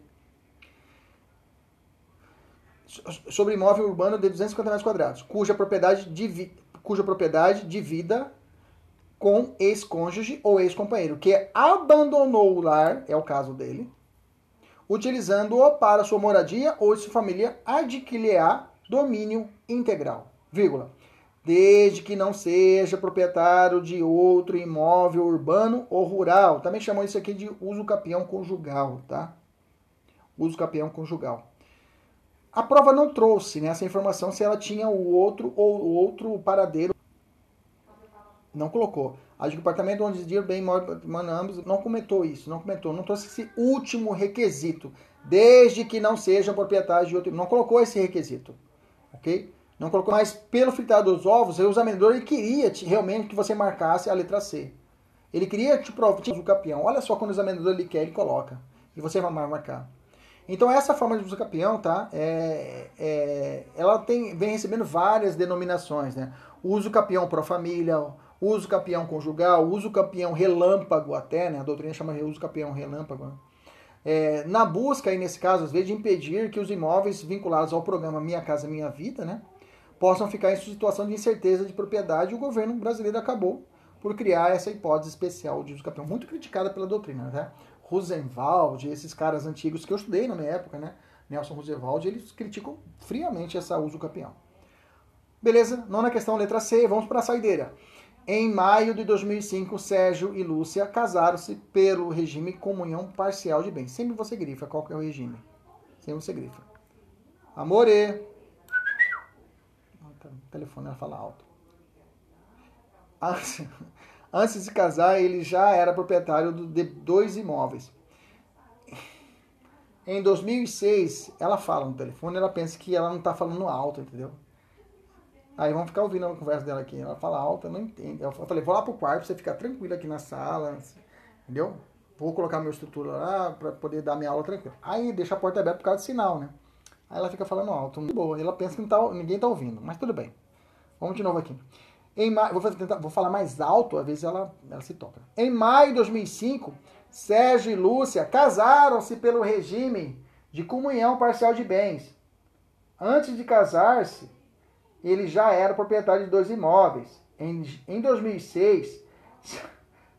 sobre imóvel urbano de 250 metros quadrados, cuja propriedade, divi, cuja propriedade divida com ex-cônjuge ou ex-companheiro, que abandonou o lar, é o caso dele, utilizando-o para sua moradia ou sua família adquirir domínio integral, vírgula, desde que não seja proprietário de outro imóvel urbano ou rural. Também chamam isso aqui de uso capião conjugal, tá? Uso capião conjugal. A prova não trouxe né, essa informação se ela tinha o outro ou o outro paradeiro. Não colocou. A departamento onde dia bem ambos não comentou isso, não comentou, não trouxe esse último requisito, desde que não seja proprietário de outro, não colocou esse requisito, ok? Não colocou, mas pelo fritar dos ovos, o examinador ele queria te, realmente que você marcasse a letra C. Ele queria te provar o campeão. Olha só quando o examinador ele quer, ele coloca. E você vai marcar. Então essa forma de uso campeão, tá? É, é, ela tem, vem recebendo várias denominações, né? Uso campeão pro família, uso campeão conjugal, uso campeão relâmpago até, né? A doutrina chama de uso campeão relâmpago. Né? É, na busca, aí nesse caso, às vezes, de impedir que os imóveis vinculados ao programa Minha Casa Minha Vida, né? Possam ficar em situação de incerteza de propriedade, o governo brasileiro acabou por criar essa hipótese especial de uso campeão, muito criticada pela doutrina, né? Rosenwald, esses caras antigos que eu estudei na minha época, né? Nelson Roosevelt, eles criticam friamente essa uso campeão. Beleza? Nona questão, letra C, vamos para a saideira. Em maio de 2005, Sérgio e Lúcia casaram-se pelo regime comunhão parcial de bens. Sempre você grifa qual que é o regime. Sempre você grifa. Amore. O telefone ela fala alto. Antes de casar, ele já era proprietário de dois imóveis. Em 2006, ela fala no telefone, ela pensa que ela não está falando alto, entendeu? Aí vamos ficar ouvindo a conversa dela aqui. Ela fala alto, eu não entendo. Eu falei, vou lá pro quarto pra você ficar tranquilo aqui na sala, entendeu? Vou colocar minha estrutura lá para poder dar minha aula tranquilo. Aí deixa a porta aberta por causa do sinal, né? Aí ela fica falando alto, muito boa. Ela pensa que não tá, ninguém tá ouvindo, mas tudo bem. Vamos de novo aqui. Em vou, tentar, vou falar mais alto, às vezes ela, ela se toca. Em maio de 2005, Sérgio e Lúcia casaram-se pelo regime de comunhão parcial de bens. Antes de casar-se, ele já era proprietário de dois imóveis. Em, em 2006,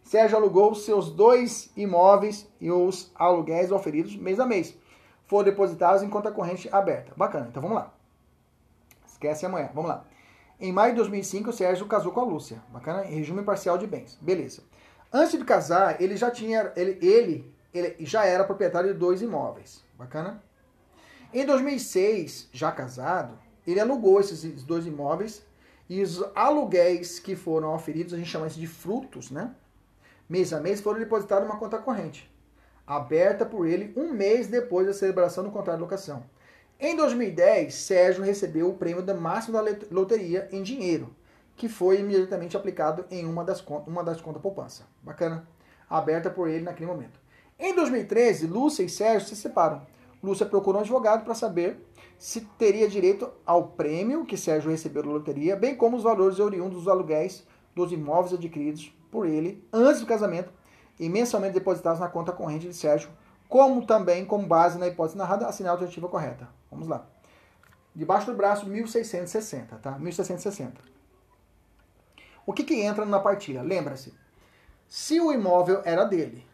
Sérgio alugou seus dois imóveis e os aluguéis oferidos mês a mês foram depositados em conta corrente aberta. Bacana, então vamos lá. Esquece amanhã, vamos lá. Em maio de 2005, o Sérgio casou com a Lúcia. Bacana? Em regime parcial de bens. Beleza. Antes de casar, ele já tinha. Ele, ele, ele já era proprietário de dois imóveis. Bacana? Em 2006, já casado, ele alugou esses dois imóveis e os aluguéis que foram oferidos, a gente chama isso de frutos, né? Mês a mês, foram depositados numa conta corrente, aberta por ele um mês depois da celebração do contrato de locação. Em 2010, Sérgio recebeu o prêmio da máxima da loteria em dinheiro, que foi imediatamente aplicado em uma das, uma das contas poupança. Bacana. Aberta por ele naquele momento. Em 2013, Lúcia e Sérgio se separam. Lúcia procurou um advogado para saber se teria direito ao prêmio que Sérgio recebeu da loteria, bem como os valores oriundos dos aluguéis dos imóveis adquiridos por ele antes do casamento e mensalmente depositados na conta corrente de Sérgio como também, com base na hipótese narrada, assinar a alternativa correta. Vamos lá. Debaixo do braço, 1660, tá? 1660. O que, que entra na partilha? Lembra-se, se o imóvel era dele,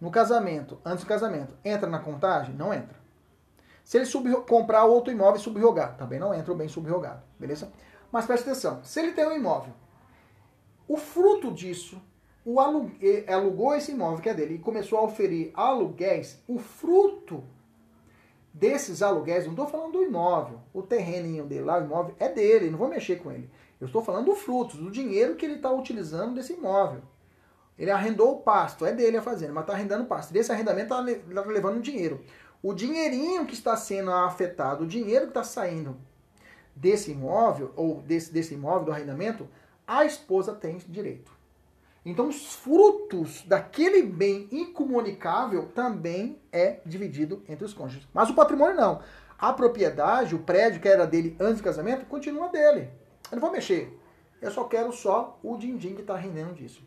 no casamento, antes do casamento, entra na contagem? Não entra. Se ele comprar outro imóvel e subrogar, também não entra o bem subrogado, beleza? Mas preste atenção, se ele tem um imóvel, o fruto disso o alugou esse imóvel que é dele e começou a oferir aluguéis, o fruto desses aluguéis, não estou falando do imóvel, o terreninho dele lá, o imóvel é dele, não vou mexer com ele. Eu estou falando do fruto, do dinheiro que ele está utilizando desse imóvel. Ele arrendou o pasto, é dele a fazenda, mas está arrendando o pasto. Desse arrendamento está tá levando dinheiro. o dinheirinho que está sendo afetado, o dinheiro que está saindo desse imóvel, ou desse, desse imóvel, do arrendamento, a esposa tem direito. Então, os frutos daquele bem incomunicável também é dividido entre os cônjuges. Mas o patrimônio não. A propriedade, o prédio que era dele antes do casamento, continua dele. Eu não vou mexer. Eu só quero só o din-din que está rendendo disso.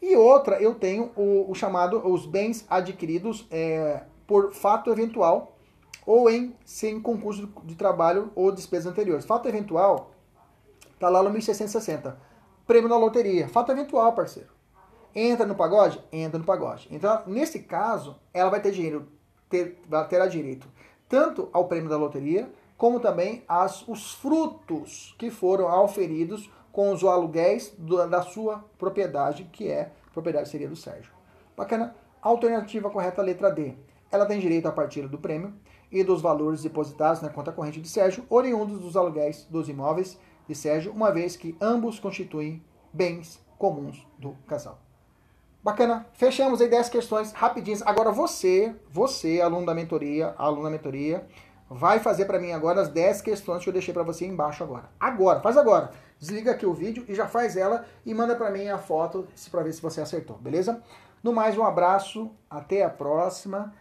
E outra, eu tenho o, o chamado, os bens adquiridos é, por fato eventual ou em sem concurso de trabalho ou despesas anteriores. Fato eventual, tá lá no 1660. Prêmio na loteria. Fato eventual, parceiro. Entra no pagode? Entra no pagode. Então, nesse caso, ela vai ter dinheiro, ter, terá direito tanto ao prêmio da loteria, como também as, os frutos que foram auferidos com os aluguéis do, da sua propriedade, que é propriedade seria do Sérgio. Bacana? Alternativa correta, letra D. Ela tem direito à partilha do prêmio e dos valores depositados na conta corrente de Sérgio, oriundos dos aluguéis dos imóveis de Sérgio, uma vez que ambos constituem bens comuns do casal. Bacana, fechamos aí 10 questões rapidinhas. Agora você, você, aluno da mentoria, aluno da mentoria, vai fazer para mim agora as 10 questões que eu deixei para você embaixo agora. Agora, faz agora. Desliga aqui o vídeo e já faz ela e manda para mim a foto para ver se você acertou, beleza? No mais, um abraço, até a próxima.